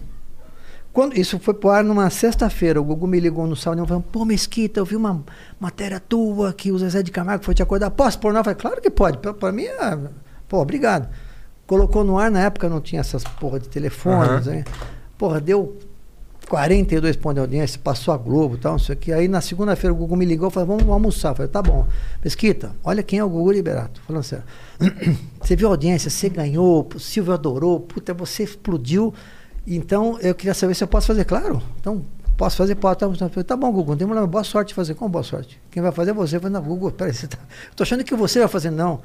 Quando, isso foi pro ar numa sexta-feira. O Gugu me ligou no e falou: Pô, Mesquita, eu vi uma matéria tua que o Zezé de Camargo foi te acordar. Posso pôr no ar? Eu falei: Claro que pode. Pra, pra mim, é... pô, obrigado. Colocou no ar, na época não tinha essas porra de telefone. Aham. né? Porra, deu 42 pontos de audiência, passou a Globo e tal, não sei o que. Aí na segunda-feira o Gugu me ligou e falou: Vamos almoçar. Eu falei: Tá bom. Mesquita, olha quem é o Gugu Liberato. Falando sério. Você viu a audiência, você ganhou, o Silvio adorou, puta, você explodiu. Então, eu queria saber se eu posso fazer, claro. Então, posso fazer, pode. Tá, tá, tá bom, Gugu, não tem problema, boa sorte de fazer. Como boa sorte? Quem vai fazer é você. Eu falei, não, Gugu, peraí, você tá... tô achando que você vai fazer. Não.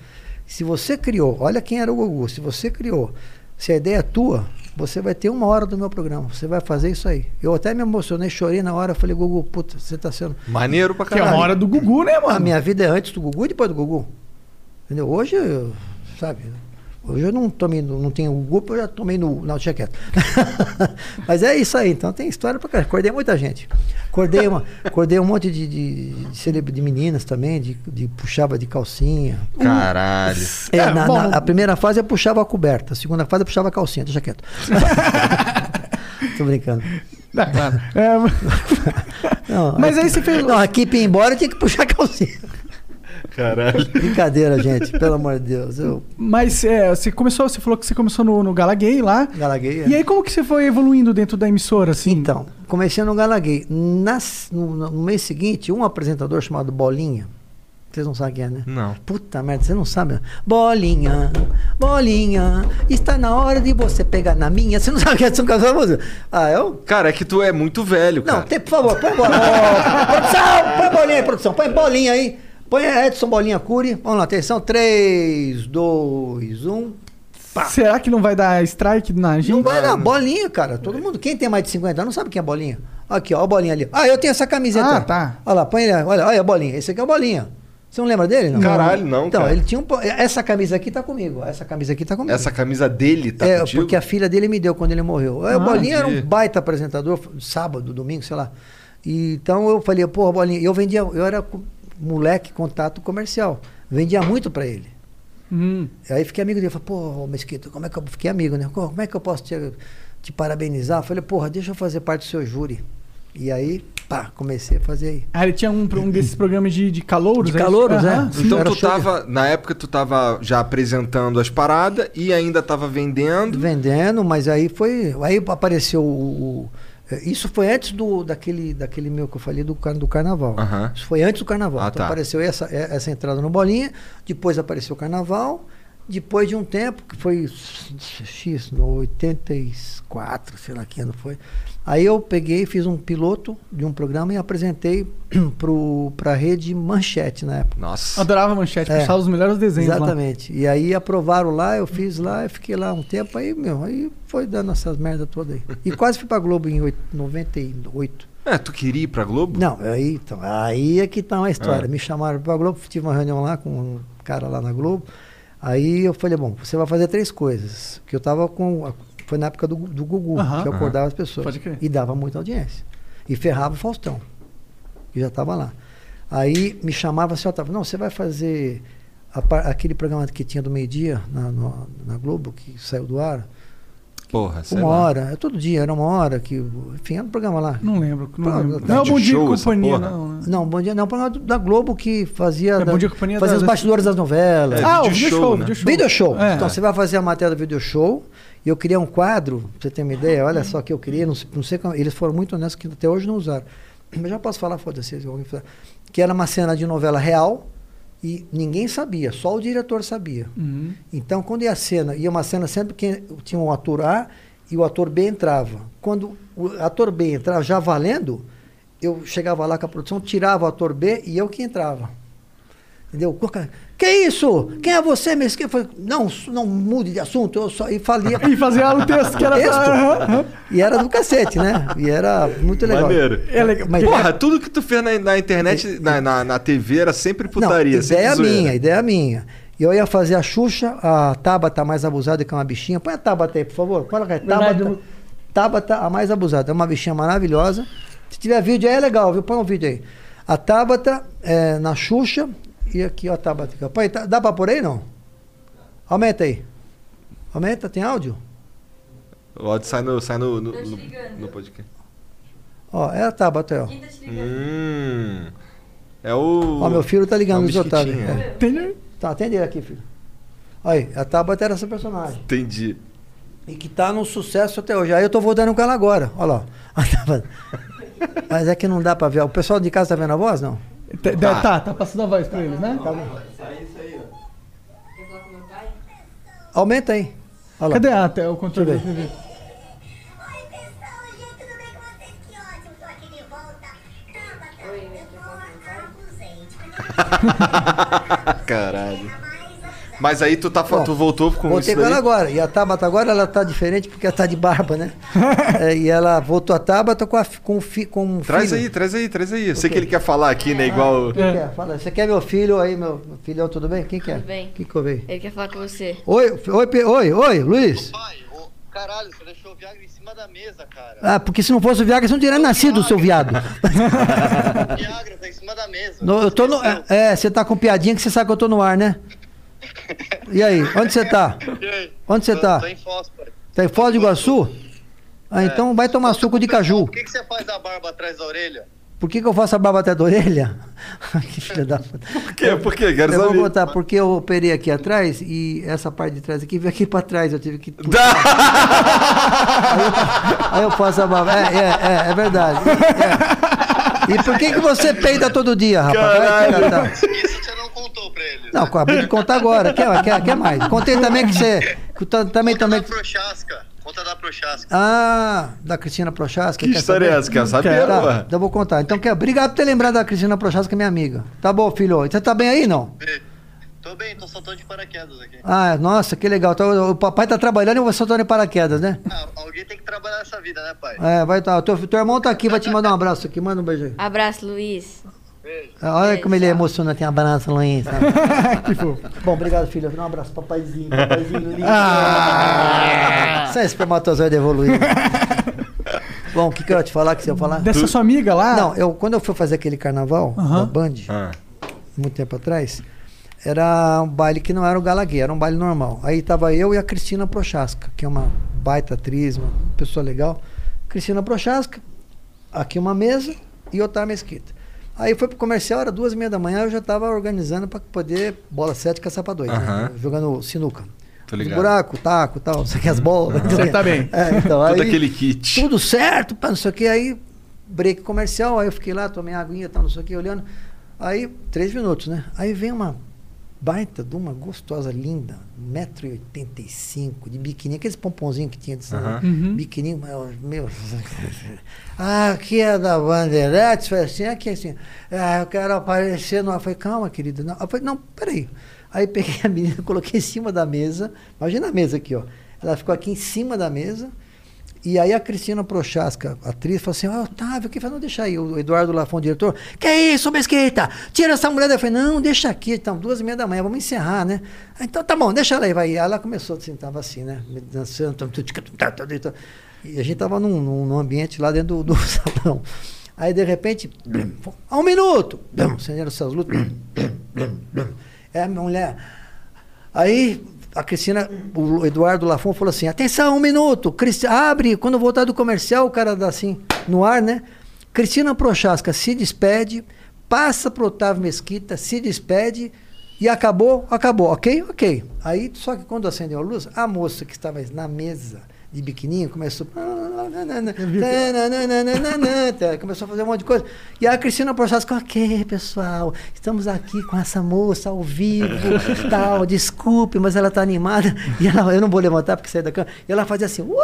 Se você criou, olha quem era o Gugu, se você criou, se a ideia é tua, você vai ter uma hora do meu programa, você vai fazer isso aí. Eu até me emocionei, chorei na hora, falei, Gugu, puta, você tá sendo... Maneiro pra Que é caralho. uma hora do Gugu, né, mano? A minha vida é antes do Gugu e depois do Gugu. Entendeu? Hoje, eu, sabe, Hoje eu não tomei, não tenho o grupo, eu já tomei no. Não, deixa quieto. Mas é isso aí, então tem história pra caralho. Acordei muita gente. Acordei, uma, acordei um monte de, de, de, de meninas também, de, de puxava de calcinha. Caralho. É, É, na, bom, na- a primeira fase eu puxava a coberta, a segunda fase eu puxava a calcinha, deixa quieto. Tô brincando. Tá, claro. É, Não, Mas a aí equipe- você fez- Não, a equipe ia embora eu tinha que puxar a calcinha. Caralho. Brincadeira, gente, pelo amor de Deus. Eu mas é, você começou, você falou que você começou no, no Gala Gay lá. galaguei. é. E aí como que você foi evoluindo dentro da emissora, assim? Então, comecei no Galaguei. Nas, no, no mês seguinte, um apresentador chamado Bolinha. Vocês não sabem quem é, né? Não. Puta merda, você não sabe? né? Bolinha, bolinha, está na hora de você pegar na minha. Você não sabe quem é Edson Casamoso? Ah, eu? Cara, é que tu é muito velho, Não, cara. tem, por favor, põe bola. Ô, produção, põe bolinha aí, produção. Põe bolinha aí. Põe Edson Bolinha Cury. Vamos lá, atenção. um. 3, 2, 1. Pá. Será que não vai dar strike na gente? Não vai dar bolinha, cara. Todo mundo, quem tem mais de 50 anos não sabe quem é bolinha. Aqui, ó, a bolinha ali. Ah, eu tenho essa camiseta. Ah, tá. Olha lá, põe ele, olha, olha a bolinha. Esse aqui é o bolinha. Você não lembra dele? Não? Caralho, não, Então, cara. ele tinha um. Essa camisa aqui tá comigo. Essa camisa aqui tá comigo. Essa camisa dele tá é, contigo? porque a filha dele me deu quando ele morreu. É, Ah, o Bolinha era um baita apresentador, sábado, domingo, sei lá. E, então eu falei, porra, Bolinha, eu vendia, eu era moleque, contato comercial. Vendia muito pra ele. Hum. Aí fiquei amigo dele, falei, pô, Mesquita, como é que eu fiquei amigo, né? Como é que eu posso te, te parabenizar? Eu falei, porra, deixa eu fazer parte do seu júri. E aí, pá, comecei a fazer aí. Ah, ele tinha um, um desses programas de, de calouros? De é calouros, é. sim. Então Era tu de- tava, na época tu tava já apresentando as paradas e ainda tava vendendo. Vendendo, mas aí foi. Aí apareceu o. eh, isso foi antes do, daquele, daquele meu que eu falei do, do carnaval. Aham. Isso foi antes do carnaval. Ah, então tá. apareceu essa, eh, essa entrada no bolinha, depois apareceu o carnaval, depois de um tempo, que foi X, no 84, sei lá que ano foi. Aí eu peguei, fiz um piloto de um programa e apresentei para a rede Manchete na época. Nossa. Adorava manchete, É. postava os melhores desenhos lá. Exatamente. E aí aprovaram lá, eu fiz lá, eu fiquei lá um tempo, aí, meu, aí foi dando essas merdas todas aí. E quase fui pra Globo em oit- 98. É, tu queria ir pra Globo? Não, aí, então, aí é que tá uma história. Ah. Me chamaram pra Globo, tive uma reunião lá com um cara lá na Globo. Aí eu falei, bom, você vai fazer três coisas. Que eu tava com. Foi na época do, do Gugu, que eu acordava as pessoas. Pode crer. E dava muita audiência. E ferrava o Faustão, que já estava lá. Aí me chamava assim, Otávio, não, você vai fazer a aquele programa que tinha do meio-dia na, no- na Globo, que saiu do ar. Porra, uma hora, é todo dia, era uma hora que. Enfim, era um programa lá. Não lembro, não lembro. tá Não é o de Bom Dia e show Companhia, não, né? Não, bom dia, não, um programa do- da Globo que fazia. É, da- Bom Dia e Companhia fazia da- os bastidores das novelas. É, ah, o video video show, show, né? video show. Video show. É. Então você vai fazer a matéria do video show. E eu queria um quadro, pra você ter uma ideia, olha só que eu queria, não sei, não sei como, eles foram muito honestos que até hoje não usaram. Mas já posso falar, foda-se, se alguém falar. Que era uma cena de novela real e ninguém sabia, só o diretor sabia. Uhum. Então, quando ia a cena, ia uma cena sempre que tinha um ator A e o ator B entrava. Quando o ator B entrava já valendo, eu chegava lá com a produção, tirava o ator B e eu que entrava. Entendeu? Que isso? Quem é você, mesmo? Eu falei, não, não mude de assunto, eu só. E falia. E fazia o texto que era Texto? E era do cacete, né? E era muito legal. Maneiro. É legal. Mas Porra, tudo que tu fez na, na internet, na, na, na TV, era sempre putaria. Não, sempre ideia zoeira. minha, ideia minha. E eu ia fazer a Xuxa, a Tabata mais abusada que é uma bichinha. Põe a Tabata aí, por favor. Põe ela. Verdade, Tabata, Tabata, a mais abusada. É uma bichinha maravilhosa. Se tiver vídeo aí, é legal, viu? Põe um vídeo aí. A Tabata é, na Xuxa. E aqui, ó, a Tabata. aqui, ó. Põe, tá- dá pra pôr aí, não? Aumenta aí. Aumenta, tem áudio? O áudio sai no, sai no, no, te no, no podcast. Ó, é a Tabata aí, ó. Quem tá te ligando? Hum. É o. Ó, meu filho tá ligando, é o Otávio. É. Tá, atende ele aqui, filho. Aí, a Tabata era essa personagem. Entendi. E que tá num sucesso até hoje. Aí eu tô voltando com ela agora. Olha lá. Mas é que não dá pra ver. O pessoal de casa tá vendo a voz, não? Tá, Tá. tá, tá passando a voz pra eles, né? Tá bom. Aumenta aí. Olha lá. Cadê a, até o controle da Deixa eu TV? Oi, pessoal, gente, tudo bem com vocês? Que ótimo, tô aqui de volta. Tabata, Oi, eu quer tô falar com meu pai? abusente. Caralho. Mas aí tu, tá, Bom, tu voltou com Voltei isso com ela agora. E a Tabata agora ela tá diferente porque ela tá de barba, né? É, e ela voltou a Tabata com, a, com, o fi- com um Traz filho. aí, traz aí, traz aí. Eu sei que ele quer falar aqui, né? Igual. Quem quer? Fala, você quer meu filho aí, meu filhão, tudo bem? Quem quer? Tudo bem. Quem que eu vejo? Ele quer falar com você. Oi, oi, oi, oi, Luiz. Pai, ô, caralho, você deixou o Viagra em cima da mesa, cara. Ah, porque se não fosse o Viagra, você não teria nascido, seu viado. O Viagra tá em cima da mesa. No- eu tô no, é, é, você tá com piadinha que você sabe que eu tô no ar, né? E aí, onde você tá? Onde você tá? Tô em Foz, pai. Tá em Foz do Iguaçu? Ah, então vai tomar suco de caju. Por que, que você faz a barba atrás da orelha? Por que, que eu faço a barba até da orelha? que filha da puta. Por quê? Por quê? Quero Eu vou saber. contar, porque eu operei aqui atrás e essa parte de trás aqui veio aqui pra trás, eu tive que. aí, eu, aí eu faço a barba. É, é, é, é verdade. É. E por que, que você peida todo dia, rapaz? Vai te catar. Isso você não contou pra ele. Não, acabei de contar agora. Quer, quer, quer mais? Contei também que você. também, Conta também. da Prochasca. Conta da Prochasca. Ah, da Cristina Prochaska. Que quer história saber? é essa? Quer saber, Tá, então eu vou contar. Então, quer, obrigado por ter lembrado da Cristina Prochaska, minha amiga. Tá bom, filho. Você tá bem aí, não? Tô bem, tô soltando de paraquedas aqui. Ah, nossa, que legal. Então, o papai tá trabalhando e eu vou soltando em paraquedas, né? Ah, alguém tem que trabalhar nessa vida, né, pai? É, vai tá. Teu, teu irmão tá aqui, vai te mandar um abraço aqui. Manda um beijo aí. Abraço, Luiz. Ah, Olha Beijo, como ele é emocionante. Tem um abraço, Luiz. que fofo. Bom, obrigado, filho. Um abraço, papaizinho. Papaizinho lindo. Ah. Você é espermatozoide evoluído. Bom, o que, que eu ia te falar que você ia falar? Dessa sua amiga lá? Não, eu, quando eu fui fazer aquele carnaval da Band, Ah. muito tempo atrás, era um baile que não era o Galaguê, era um baile normal. Aí tava eu e a Cristina Prochaska, que é uma baita atriz, uma pessoa legal. Cristina Prochaska, aqui uma mesa e Otar Mesquita. Aí foi pro comercial, era duas e meia da manhã, eu já estava organizando para poder bola sete caçar pra dois, né? Aham. jogando sinuca. Tô Os ligado. buraco, taco, tal, não sei o que, as bolas. Você tá bem. É, então, Todo aí, aquele kit. tudo certo, pá, não sei o que. Aí, break comercial, aí eu fiquei lá, tomei aguinha e tal, não sei o que, olhando. Aí, três minutos, né? Aí vem uma baita de uma gostosa, linda, 1,85m, de biquininho, aqueles pomponzinhos que tinha de. Uhum. biquininho, meu, meu. Ah, aqui é da Bandeirantes, foi assim, aqui é assim. Ah, eu quero aparecer no. Eu falei, calma, querida. Não. Eu falei, não, peraí. Aí peguei a menina, coloquei em cima da mesa. Imagina a mesa aqui, ó. Ela ficou aqui em cima da mesa. E aí a Cristina Prochaska, atriz, falou assim, ó, Otávio, que não, deixa aí. O Eduardo Lafon, diretor, que é isso, Mesquita? Tira essa mulher. daí." Eu falei, não, deixa aqui, então, duas e meia da manhã, vamos encerrar, né? "Ah, Então tá bom, deixa ela aí, vai. Aí ela começou, assim, tava assim, né? Dançando, e a gente tava num, num, ambiente lá dentro do, do salão. Aí, de repente, "Ah, um minuto, acenderam essas luzes, é a mulher. Aí a Cristina, o Eduardo Lafon falou assim: atenção, um minuto, Cristi- abre, quando voltar do comercial, o cara dá assim, no ar, né? Cristina Prochaska se despede, passa pro Otávio Mesquita, se despede e acabou, acabou, ok? Ok. Aí, só que quando acendeu a luz, a moça que estava na mesa de biquininho começou. Começou a fazer um monte de coisa. E a Cristina Prochaska, ok, pessoal, estamos aqui com essa moça ao vivo, tal, desculpe, mas ela está animada. E ela, eu não vou levantar porque saí da cama. E ela fazia assim, uh,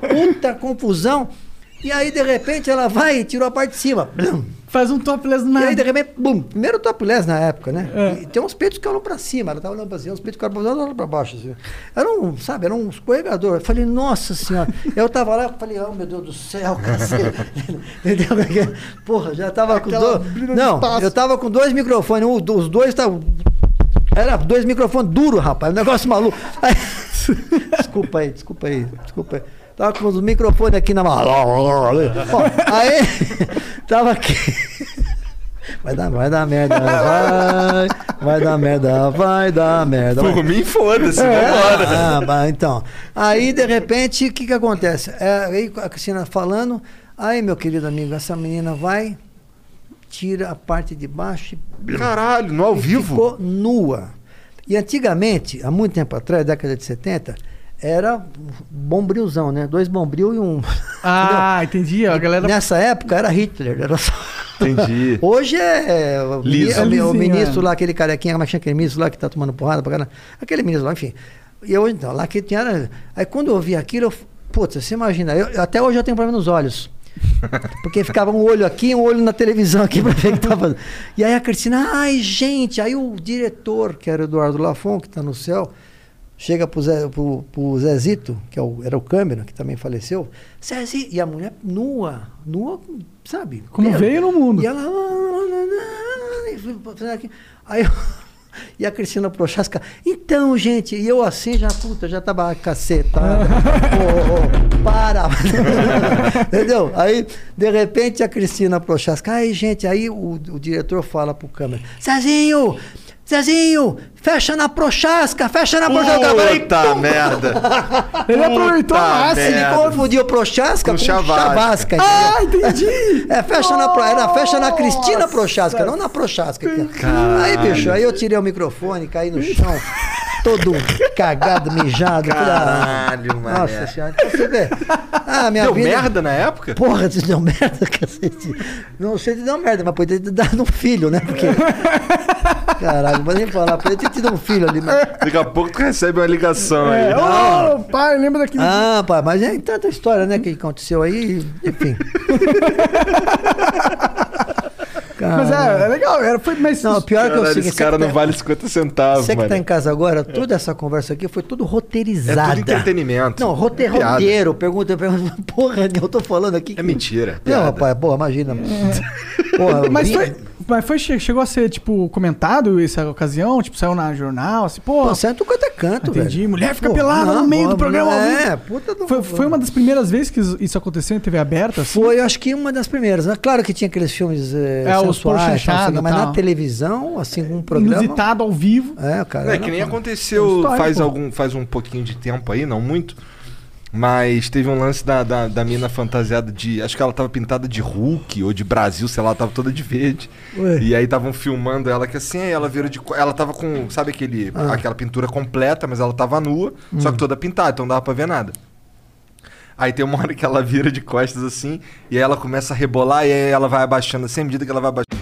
Pô, puta confusão. E aí, de repente, ela vai e tirou a parte de cima. Blum. Faz um topless do E aí, de repente, bum, primeiro topless na época, né? É. E tem uns peitos que olham pra cima, ela tava olhando pra cima, uns peitos que olham pra baixo, assim. Era um, sabe, era um escorregador. Eu falei, nossa senhora. eu tava lá, eu falei, oh meu Deus do céu, cacete. Entendeu? Porra, já tava com Aquela dois. brilho de Não, eu tava com dois microfones, um, os dois estavam. Era dois microfones duros, rapaz, um negócio maluco. Aí- desculpa aí, desculpa aí, desculpa aí. Tava com os microfones aqui na mão. Bom, aí, tava aqui. Vai dar, vai dar merda, vai, vai dar merda, vai dar merda. vai. Por mim, foda-se, É, vambora. ah, bah, então. Aí, de repente, o que, que acontece? É, aí a Cristina falando, aí, meu querido amigo, essa menina vai, tira a parte de baixo e Caralho, no ao e vivo? ficou nua. E antigamente, há muito tempo atrás, década de 70, era bombrilzão, né? Dois bombril e um. Ah, entendi. A galera. Nessa época era Hitler, era só. Entendi. Hoje é mini- o ministro é. lá, aquele carequinha, é chama aquele ministro lá que tá tomando porrada pra caramba? Aquele ministro lá, enfim. E eu, então, lá que tinha. Aí quando eu vi aquilo, eu, putz, você imagina, eu, até hoje eu tenho problema nos olhos. Porque ficava um olho aqui e um olho na televisão aqui pra ver o que tava. E aí a Cristina, ai, gente, aí o diretor, que era o Eduardo Lafon, que tá no céu, chega pro, Zé, pro, pro Zezito, que é o- era o câmera, que também faleceu, Zezito, e a mulher nua, nua, sabe? Como pelo. veio no mundo. E ela. e aqui. Aí eu- E a Cristina Prochaska, então, gente, e eu assim já, puta, já tava cacetada. Ô, ô, para! Entendeu? Aí, de repente, a Cristina Prochaska, aí, gente, aí o, o diretor fala pro câmera, Zezinho, Zezinho, fecha na Prochaska, fecha na falei, Puta merda. Ele aproveitou a Puta massa. ele confundiu Prochaska Com com, Chavasca. Ah, entendi. É, fecha na, pro- era fecha na Cristina Nossa Prochaska, não na Prochaska. Aí, bicho, aí eu tirei o microfone, caí no chão, todo cagado, mijado. Ah, Caralho, mané. Nossa senhora, então você vê. Ah, minha Deu vida... merda na época? Porra, se deu merda, cacete. Não sei se deu merda, mas poderia ter dado um filho, né? Porque. Caralho, não vou nem falar, poderia ter tido um filho ali. Mas... Daqui a pouco tu recebe uma ligação aí. É, ô, pai, lembra daquele. Ah, pai, mas é tanta história, né, que aconteceu aí, enfim. mas é, é legal. Era, foi, mas Não, o pior é que eu Caralho, sei esse cara não vale 50 centavos, Você que mano. tá em casa agora, toda essa conversa aqui foi tudo roteirizada. É tudo entretenimento. Não, rote, É roteiro. Pergunta, pergunta. Porra, eu tô falando aqui. É mentira. Não, piada. rapaz, porra, imagina. Porra, Mas foi, mas foi, che- chegou a ser, tipo, comentado essa ocasião? Tipo, saiu na jornal, assim, pô. Pô, tudo quanto é canto, Entendi. velho. Mulher fica Pô, pelada no meio do programa É, puta do. Foi, foi uma das primeiras vezes que isso aconteceu em TV aberta? Assim? Foi, eu acho que uma das primeiras. Claro que tinha aqueles filmes eh, É, os tal, porchanchado assim, mas tal. na televisão, assim, com um programa. Inusitado ao vivo. É, cara. É que nem aconteceu É história, faz, algum, faz um pouquinho de tempo aí, não muito. Mas teve um lance da, da, da mina fantasiada de. Acho que ela tava pintada de Hulk ou de Brasil, sei lá, tava toda de verde. Ué. E aí estavam filmando ela que assim, aí ela virou de. Ela tava com, sabe aquele, Ah. aquela pintura completa, mas ela tava nua, só Hum. que toda pintada, então não dava pra ver nada. Aí tem uma hora que ela vira de costas assim, e aí ela começa a rebolar, e aí ela vai abaixando assim, à medida que ela vai abaixando.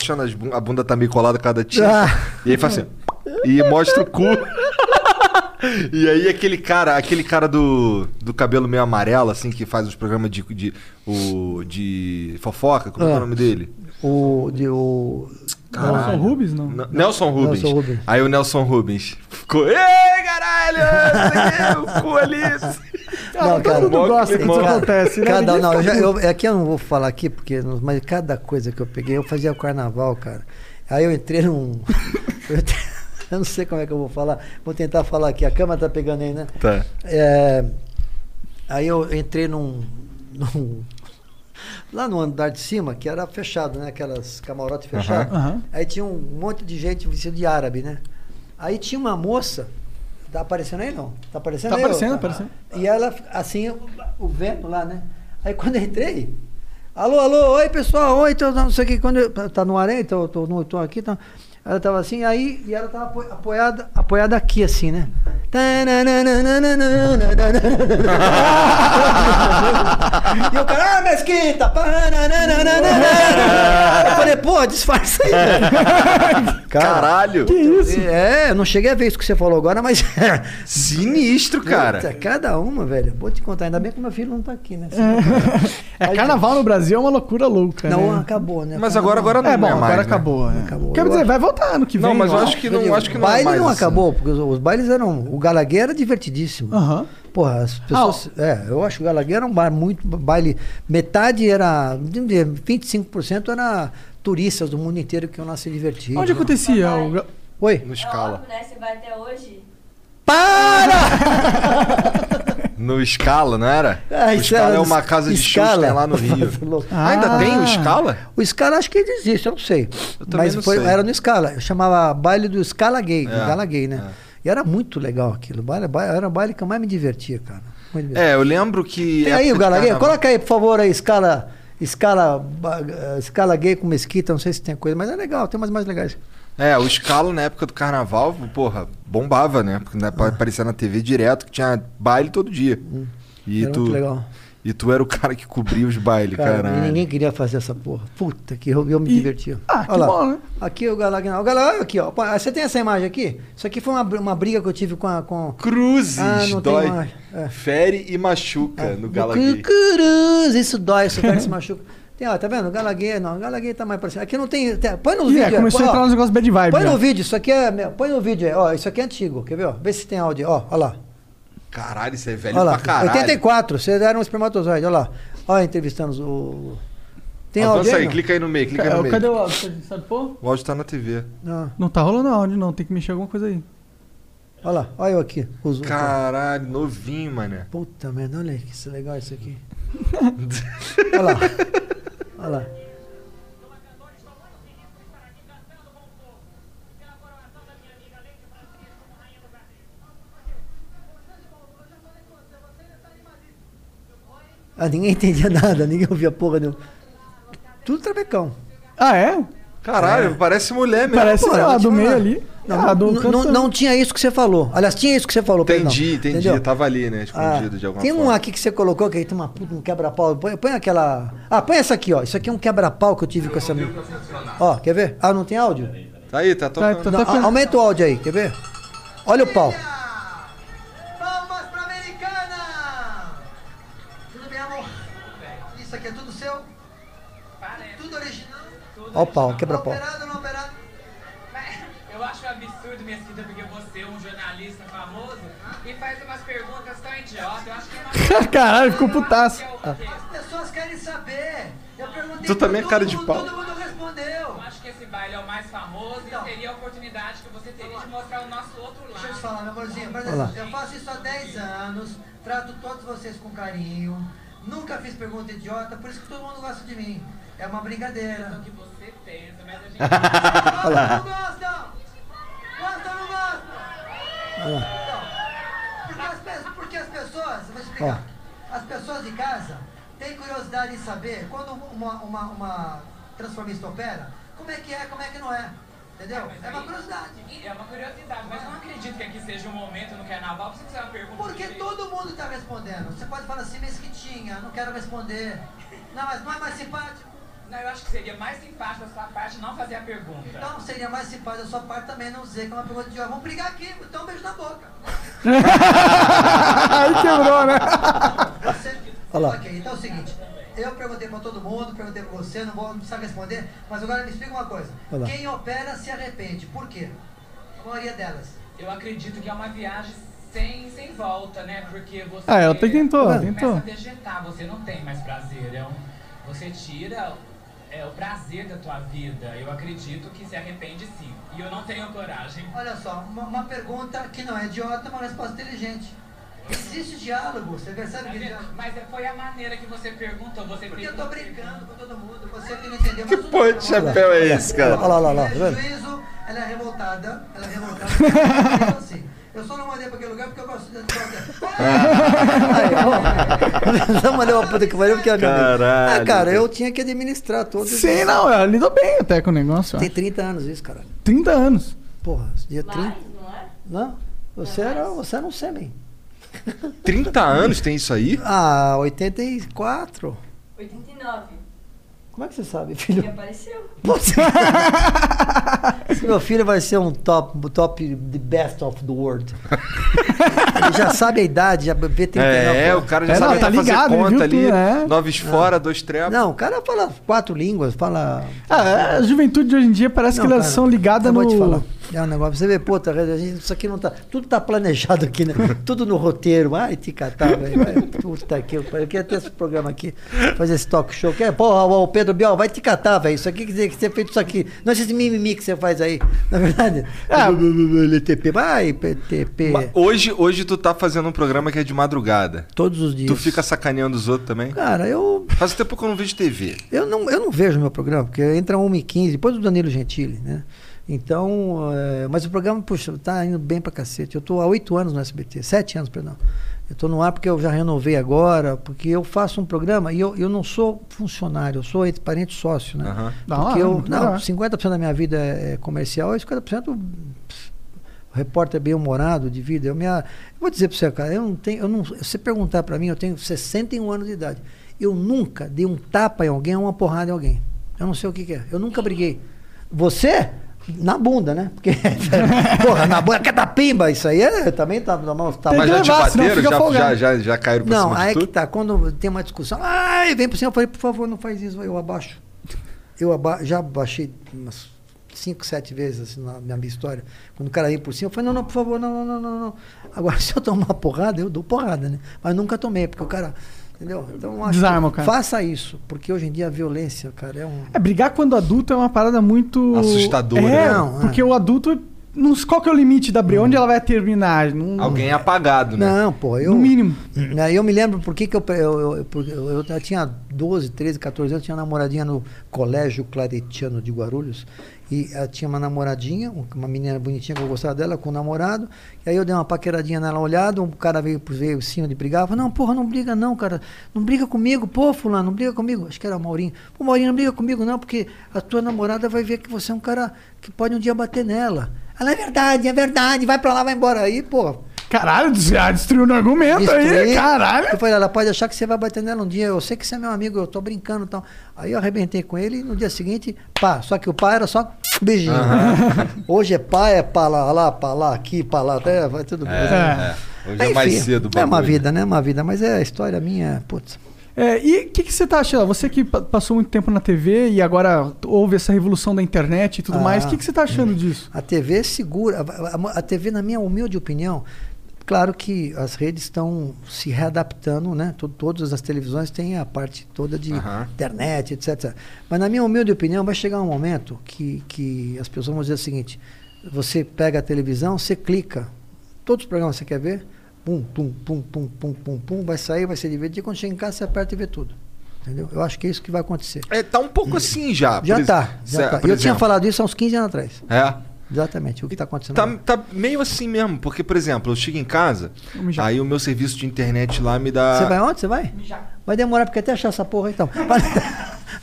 Achando as bu- a bunda tá meio colada cada tinta. Ah. E aí faz assim. E mostra o cu. e aí aquele cara, aquele cara do, do cabelo meio amarelo, assim, que faz os programas de, de, o, de fofoca, como é, que é o Ah. nome dele? O. De, o Nelson Rubens, não? N- Nelson Rubens. Nelson Rubens. Aí o Nelson Rubens ficou, ei, caralho, o cu ali. Não, cara, todo mundo gosta que isso Cada- acontece, né? Cada, não, eu já, eu, aqui eu não vou falar aqui, porque, mas cada coisa que eu peguei, eu fazia o carnaval, cara. Aí eu entrei num. eu, entrei- eu não sei como é que eu vou falar. Vou tentar falar aqui. A câmera tá pegando aí, né? Tá. É, aí eu entrei num, num- Lá no andar de cima, que era fechado, né? Aquelas camarotes fechadas. Aham. Aí tinha um monte de gente vestida de árabe, né? Aí tinha uma moça. Tá aparecendo aí não? Tá aparecendo Tá aí? aparecendo, ô? aparecendo. E ela, assim, o, vento lá, né? Aí quando eu entrei, alô, alô, oi pessoal, oi, tô, não sei o que, quando eu, tá no ar aí, tô, tô, tô aqui, tá. Ela tava assim, aí, e ela tava apo- apoiada, apoiada aqui, assim, né? e o cara, ah, mesquita! Eu falei, pô, disfarça aí, velho. Caralho. Que isso? É, eu não cheguei a ver isso que você falou agora, mas. Sinistro, cara. Puta, cada uma, velho. Vou te contar, ainda bem que meu filho não tá aqui, né? É, carnaval no Brasil é uma loucura louca, Não, né? acabou, né? Mas agora, agora não É bom, é mais, agora né? acabou, né? Acabou. Quer dizer, acho- vai voltar ano que vem. Não, mas eu acho que não, digo, acho que o não é baile mais não assim. acabou, porque os, os bailes eram. O Galaguer era divertidíssimo. Aham. Porra, as pessoas. é, eu acho que o Galaguer era um bar muito. Baile. Metade era. 25% era turistas do mundo inteiro que iam lá se divertir. Onde acontecia? O... Oi? No Scala. né? Você vai até hoje? No Scala, não era? Ah, o Scala era é uma casa de shows que Scala. tem lá no Rio. Louco. Ainda Ah. tem o Scala? O Scala acho que ele existe, eu não sei. Eu Mas não foi, sei. era no Scala. Eu chamava baile do Scala Gay, É, Gala Gay, né? E era muito legal aquilo. Baile, baile- era o baile que eu mais me divertia, cara. É, eu lembro que. Tem aí o Gala Gay? Coloca aí, por favor, aí, Scala, Escala, escala gay com mesquita, não sei se tem coisa, mas é legal, tem umas mais legais. É, o escalo na época do carnaval, porra, bombava, né? Porque né, aparecia na TV direto que tinha baile todo dia. E Hum. Era tu, muito legal. E tu era o cara que cobria os bailes, Cara, caralho. e ninguém queria fazer essa porra. Puta, que eu, eu me E- divertia. Ah, que Olha lá. bom, né? Aqui o Galagna. O Galagna, aqui, ó. Você tem essa imagem aqui? Isso aqui foi uma, uma briga que eu tive com a. Com... Cruzes, Ah, não tem dói. mais. É. Fere e machuca no Gala Cru- Gay. Cruz, isso dói, isso cara que se machuca. Tem, ó, tá vendo? Galaguei, não, Galaguei tá mais pra cima. Aqui não tem. tem- põe no Ih, vídeo. é, aí, começou a põe, ó. entrar nos negócios bad vibe. Põe já. no vídeo, isso aqui é. meu, Põe no vídeo aí, ó. Isso aqui é antigo, quer ver? Ó? Vê se tem áudio. Ó, ó lá. Caralho, isso é velho Olha lá. pra caralho. 84, você era um espermatozoide, olha lá. Olha, entrevistando o. Tem áudio Avança aí? aí, não? clica aí no meio, clica aí no meio. Cadê o áudio? Sabe pôr? O áudio tá na TV. Não. Não tá rolando áudio, não. Tem que mexer alguma coisa aí. Olha lá, olha eu aqui. Os, Caralho, novinho, mané. Puta merda, olha que é legal isso aqui. Olha lá. Olha lá. Ah, ninguém entendia nada, ninguém ouvia porra nenhuma. Tudo travecão. Ah, é? Caralho, parece mulher mesmo. Parece pô, eu te do meio ali. Não, Ah, do não, não, não tinha isso que você falou. Aliás, tinha isso que você falou. perdão. Entendi, entendi. Entendeu? Tava ali, né? Escondido Ah, de alguma tem um forma. aqui que você colocou que aí tem uma puta, um quebra-pau. Põe, põe aquela. Ah, põe essa aqui, ó. Isso aqui é um quebra-pau que eu tive com essa menina. Ó, quer ver? Ah, não tem áudio? Tá aí, tá tocando. tá Não, tocando. a- aumenta o áudio aí, quer ver? Olha o pau. Olha o pau, quebra-pau. Operado ou não operado? Eu acho um absurdo, Mesquita, porque você é um jornalista famoso e faz umas perguntas tão idiotas. Eu acho que é uma Caralho, ficou putaço. As pessoas querem saber. Eu perguntei Tu pra também é todo cara de mundo, pau. Todo mundo respondeu. Eu acho que esse baile é o mais famoso Então. e seria a oportunidade que você teria de mostrar o nosso outro Deixa eu te lado. falar, meu amorzinho. Lá. atenção. Eu faço isso há 10 anos, trato todos vocês com carinho. Nunca fiz pergunta idiota, por isso que todo mundo gosta de mim. É uma brincadeira. O que você pensa, mas a gente. Gostam ou não gostam? Gostam ou não gostam? Então, porque as, pessoas, eu vou explicar. As pessoas de casa têm curiosidade em saber quando uma, uma, uma transformista opera, como é que é, como é que não é. Entendeu? Mas É uma aí- curiosidade. É uma curiosidade, mas eu não acredito que aqui seja um momento no carnaval pra você fazer uma pergunta. Porque todo mundo está respondendo. Você pode falar assim, mesquitinha, não quero responder. Não, mas não é mais simpático? Não, eu acho que seria mais simpático da sua parte não fazer a pergunta. Então seria mais simpático da sua parte também não dizer que é uma pergunta idiota. Vamos brigar aqui, então um beijo na boca. Aí quebrou, né? Você... Olha lá. Ok, então é o seguinte. Eu perguntei pra todo mundo, perguntei pra você, não vou não precisa responder, mas agora me explica uma coisa. Quem opera se arrepende. Por quê? A maioria delas. Eu acredito que é uma viagem sem, sem volta, né? Porque você. Ah, ela até tentou, começa tentou. a vegetar, você não tem mais prazer. É um, você tira é, o prazer da tua vida. Eu acredito que se arrepende sim. E eu não tenho coragem. Olha só, uma, uma pergunta que não é idiota, uma resposta inteligente. Existe diálogo, você percebe que vendo? diálogo? Mas foi a maneira que você perguntou. Você Porque eu tô brincando com todo mundo, você que não entendeu. Que mas bem, de chapéu é esse, cara? Olha lá, olha lá, Ela é juízo, ela é revoltada, ela é revoltada. ela é assim. Eu só não mandei pra aquele lugar porque eu gosto de. Aí. Não mandei uma puta que pariu porque é. Caralho. Ah, cara, eu tinha que administrar todos. Sim, não, ela lidou bem até com o negócio. Tem 30 anos isso, cara. 30 anos. Porra, dia 30. Mais, não é? Não, você era, você era um sêmen. 30 anos tem isso aí? Ah, 84. 89. Como é que você sabe, filho? apareceu. Putz. Esse meu filho vai ser um top, top, the best of the world. Ele já sabe a idade, já vê 39. É, o cara já É, sabe não, tá até fazer ligado, ele conta ali. tudo, é. Noves fora, dois trepos. Não, o cara fala quatro línguas, fala. Ah, é, a juventude de hoje em dia parece Não, que elas cara, são ligadas eu no. vou te falar. É um negócio. Você vê, puta, a gente, isso aqui não tá. Tudo tá planejado aqui, né? Tudo no roteiro. Ai, te catar, velho. Puta que eu pariu. Eu queria ter esse programa aqui, fazer esse talk show. Que é, porra, o Pedro Bial, vai te catar, velho. Isso aqui quer dizer que você fez isso aqui. Não é esse mimimi que você faz aí. Na verdade. Ah. LTP, vai, PTP. Hoje, hoje tu tá fazendo um programa que é de madrugada. Todos os dias. Tu fica sacaneando os outros também? Cara, eu. Faz tempo que eu não vejo TV. Eu não, eu não vejo meu programa, porque entra 1h15, depois do Danilo Gentili, né? Então, eh, mas o programa, puxa, tá indo bem pra cacete. Eu tô há oito anos no SBT, sete anos, perdão. Eu tô no ar porque eu já renovei agora, porque eu faço um programa e eu, eu não sou funcionário, eu sou ente- parente sócio, né? Da Porque hora, eu, não, legal. 50% da minha vida é é comercial e 50% pss, o repórter bem humorado de vida. Eu, minha, eu vou dizer para você, cara, eu não tenho, eu não, se você perguntar para mim, eu tenho 61 anos de idade. Eu nunca dei um tapa em alguém ou uma porrada em alguém. Eu não sei o que, que é. Eu nunca briguei. Você? Na bunda, né? Porque, porra, na bunda, quer dar pimba, isso aí é, também tá na mão. Tá Tem Mas já te levar, bateram? Já, já, já, já caíram pra Não, cima aí de que tá. Quando tem uma discussão, ai, vem por cima, eu falei, por favor, não faz isso, eu abaixo. Eu aba já baixei umas cinco, sete vezes assim, na minha história. Quando o cara vem por cima, eu falei, não, não, por favor, não, não, não, não, não. Agora, se eu tomar uma porrada, eu dou porrada, né? Mas nunca tomei, porque o cara. Entendeu? Então, acho Desarma cara. faça isso, porque hoje em dia a violência, cara, é um. É, brigar quando adulto é uma parada muito. Assustadora, É, né? Não, é. porque o adulto. Não, qual que é o limite da briga? Onde ela vai terminar? Não, Alguém é apagado, né? Não, pô, eu. No mínimo. Aí eu me lembro por que que eu, eu, eu, porque eu, eu, eu tinha 12, 13, 14 anos, tinha uma namoradinha no Colégio Claretiano de Guarulhos. E ela tinha uma namoradinha, um- uma menina bonitinha que eu gostava dela, com um namorado. E aí eu dei uma paqueradinha nela olhada, um cara veio, veio em cima de brigar. Falei, não, porra, não briga não, cara. Não briga comigo, pô, fulano, não briga comigo. Acho que era o Maurinho. Pô, Maurinho, não briga comigo não, porque a tua namorada vai ver que você é um cara que pode um dia bater nela. Ela é verdade, é verdade, vai pra lá, vai embora. Aí, pô, Caralho, já destruiu no argumento aí, Destruí. caralho. Eu falei, ela pode achar que você vai bater nela um dia. Eu sei que você é meu amigo, eu tô brincando e tal. Aí eu arrebentei com ele e no dia seguinte, pá. Só que o pá era só beijinho. Hoje é pá, é pá lá, lá, pá lá, aqui, pá lá, até vai tudo bem. É, é. Hoje é Enfim, mais cedo. o É uma vida, né? É uma vida. Mas é a história minha, putz. É, e o que, que você tá achando? Você que pa- passou muito tempo na TV e agora houve essa revolução da internet e tudo Ah. mais, o que, que você tá achando disso? A TV segura. A, a- a TV, na minha humilde opinião, claro que as redes estão se readaptando, né? To- Todas as televisões têm a parte toda de Aham. internet, etc. Mas na minha humilde opinião, vai chegar um momento que, que as pessoas vão dizer o seguinte: você pega a televisão, você clica, todos os programas que você quer ver, pum, pum, pum, pum, pum, pum, pum, vai sair, vai ser divertido. Quando chega em casa, você aperta e vê tudo. Entendeu? Eu acho que é isso que vai acontecer. É, tá um pouco assim já. Já ex- Já tá. Eu tinha exemplo. falado isso há uns 15 anos atrás. É. Exatamente, o que está acontecendo. Tá, tá meio assim mesmo, porque, por exemplo, eu chego em casa, aí o meu serviço de internet lá me dá. Você vai onde? Você vai? Vai demorar porque até achar essa porra então. Vai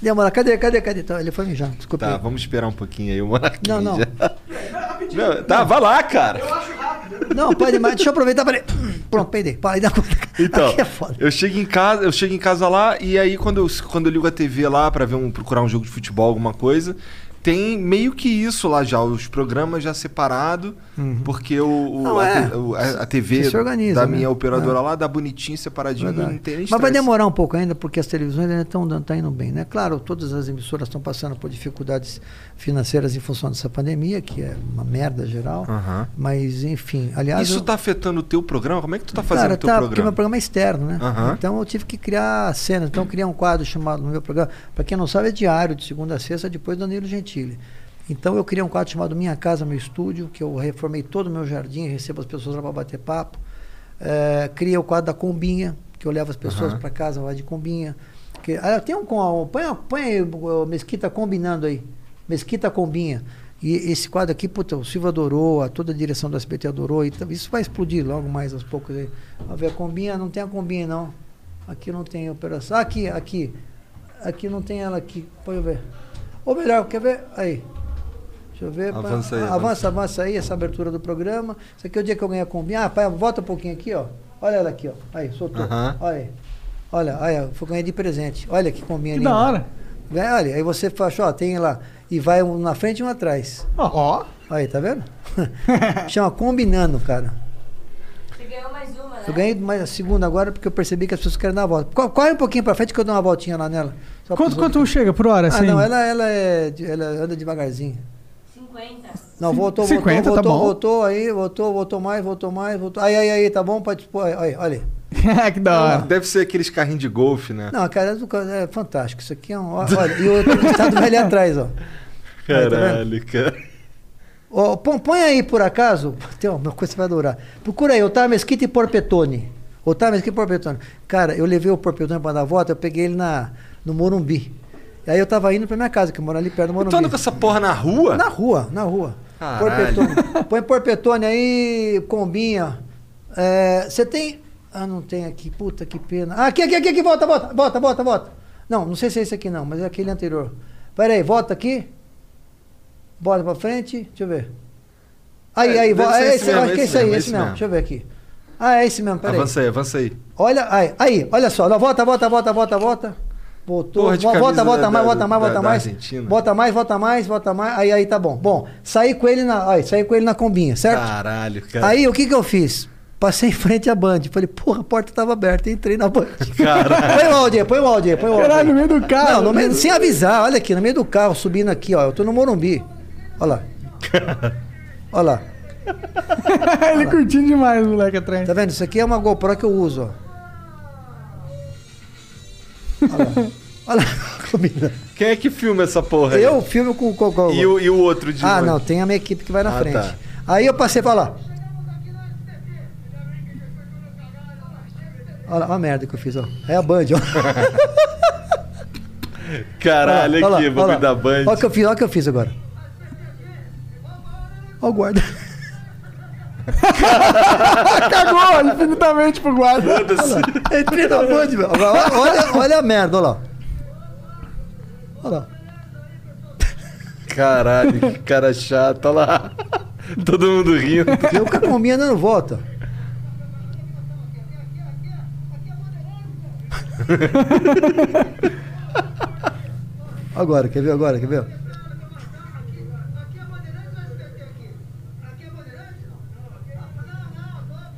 demorar. Cadê, cadê, cadê? Então, ele foi mijar. Desculpa. Tá, aí. vamos esperar um pouquinho aí, o Monarquinho. Não, não. Não, tá, vai lá, cara. Não, pode mais. Deixa eu aproveitar para Pronto, peidei. Para, dá conta. Então, é foda. eu chego em casa, eu chego em casa lá e aí quando eu, quando eu ligo a TV lá pra ver um, procurar um jogo de futebol, alguma coisa, tem meio que isso lá já, os programas já separados, porque o, o- Não, a, é. o- a- a TV se organiza, da né? minha operadora É. lá dá bonitinho, separadinho, Verdade. não tem Mas vai demorar um pouco ainda, porque as televisões ainda estão tá indo bem, né? Claro, todas as emissoras estão passando por dificuldades financeiras em função dessa pandemia, que é uma merda geral. Aham. Mas, enfim, aliás. Isso eu- tá afetando o teu programa? Como é que tu tá fazendo Cara, o teu tá, porque meu programa? programa é externo, né? Aham. Então eu tive que criar cenas. Então eu criei um quadro chamado no meu programa. Para quem não sabe, é diário, de segunda a sexta, depois do Danilo Gentili. Então eu criei um quadro chamado Minha Casa, Meu Estúdio, que eu reformei todo o meu jardim, recebo as pessoas lá para bater papo. É, criei o quadro da Combinha, que eu levo as pessoas Aham. para casa, vai de Combinha. Que, ah, tem um com põe, põe Mesquita combinando aí. Mesquita Combinha. E esse quadro aqui, puta, o Silva adorou, a, toda a direção do SBT adorou. Então, isso vai explodir logo mais aos poucos aí. Vamos ver a combinha, não tem a combinha não. Aqui não tem operação. Ah, aqui, aqui. Aqui não tem ela aqui. Pode ver. Ou melhor, quer ver? Aí. Deixa eu ver. Avança aí, ah, avança, avança aí, essa abertura do programa. Isso aqui é o dia que eu ganhei a combinha. Ah, pai, volta um pouquinho aqui, ó. Olha ela aqui, ó. Aí, soltou. Aham. Olha aí. Olha, olha, foi ganhei de presente. Olha que combinha Que linda. da hora. Vem, olha, aí você faz, ó, tem lá. E vai um na frente e um atrás. Ó, Aí, tá vendo? Chama combinando, cara. Você ganhou mais uma, né? Eu ganhei mais a segunda agora porque eu percebi que as pessoas querem dar a volta. Co- Corre um pouquinho pra frente que eu dou uma voltinha lá nela. Só quanto, quanto chega por hora? Ah, assim? não, ela, ela, é, ela anda devagarzinho. 50. Não, voltou, 50, voltou, tá voltou, bom. voltou, aí, voltou, voltou mais, voltou mais, voltou. Aí, aí, aí, tá bom? Pode expor, aí, aí, olha. aí. que da hora. Deve ser aqueles carrinhos de golfe, né? Não, cara, é é fantástico. Isso aqui é um. Olha, e o outro estado vai ali atrás, ó. Aí, tá? Caralho, cara. Ó, põe, põe aí, por acaso, tem uma coisa que você vai adorar. Procura aí, Otávio Mesquita e Porpetone. Otávio Mesquita e Porpetone. Cara, eu levei o Porpetone para dar a volta, eu peguei ele na, no Morumbi. E aí eu tava indo pra minha casa, que eu moro ali perto do Morumbi. Tu anda com essa porra na rua? Na rua, na rua. Caralho. Porpetone. Põe porpetone aí, combinha. É, Você tem. Ah, não tem aqui. Puta que pena. Ah, aqui, aqui, aqui, aqui, volta, volta, volta, volta, volta. Não, não sei se é esse aqui não, mas é aquele anterior. Pera aí, volta aqui. Bota pra frente, deixa eu ver. Aí, É, aí, volta. É esse mesmo, acho que é esse esse aí, mesmo, esse mesmo. mesmo. Deixa eu ver aqui. Ah, é esse mesmo, pera aí. Avança aí, avança aí. Olha, aí, aí, olha só, volta, volta, volta, volta, volta. Voltou, Porra de volta, volta mais, volta mais, volta da mais. Volta mais, volta mais, volta mais. Aí, aí tá bom. Bom, saí com ele na, aí, saí com ele na combinha, certo? Caralho, cara. Aí o que que eu fiz? Passei em frente à Band. Falei, porra, a porta tava aberta. Entrei na Band. Caralho. Põe o áudio aí, põe o áudio aí, põe o áudio. Caralho, no meio do carro. Não, no meio, sem avisar, olha aqui, no meio do carro, subindo aqui, ó. Eu tô no Morumbi. Olha lá. Olha lá. Ele curtindo demais, o moleque atrás. Tá vendo? Isso aqui é uma GoPro que eu uso, ó. Olha lá. Olha lá. Combina. Quem é que filma essa porra aí? Eu filmo com o Cocô. E o, e o outro de Ah, longe? não, tem a minha equipe que vai na Ah, frente. tá. Aí eu passei pra lá. Olha, olha a merda que eu fiz, ó. É a Band, ó. Caralho, aqui, olha bagulho da Band. Olha o que eu fiz, olha o que eu fiz agora. Olha o guarda. Cagou infinitamente pro guarda. Entrei na Band. Agora, Olha, olha a merda, olha lá. Olha lá. Caralho, que cara chato, olha lá. Todo mundo rindo. Eu com a combinha dando volta. Agora, quer ver agora, quer ver?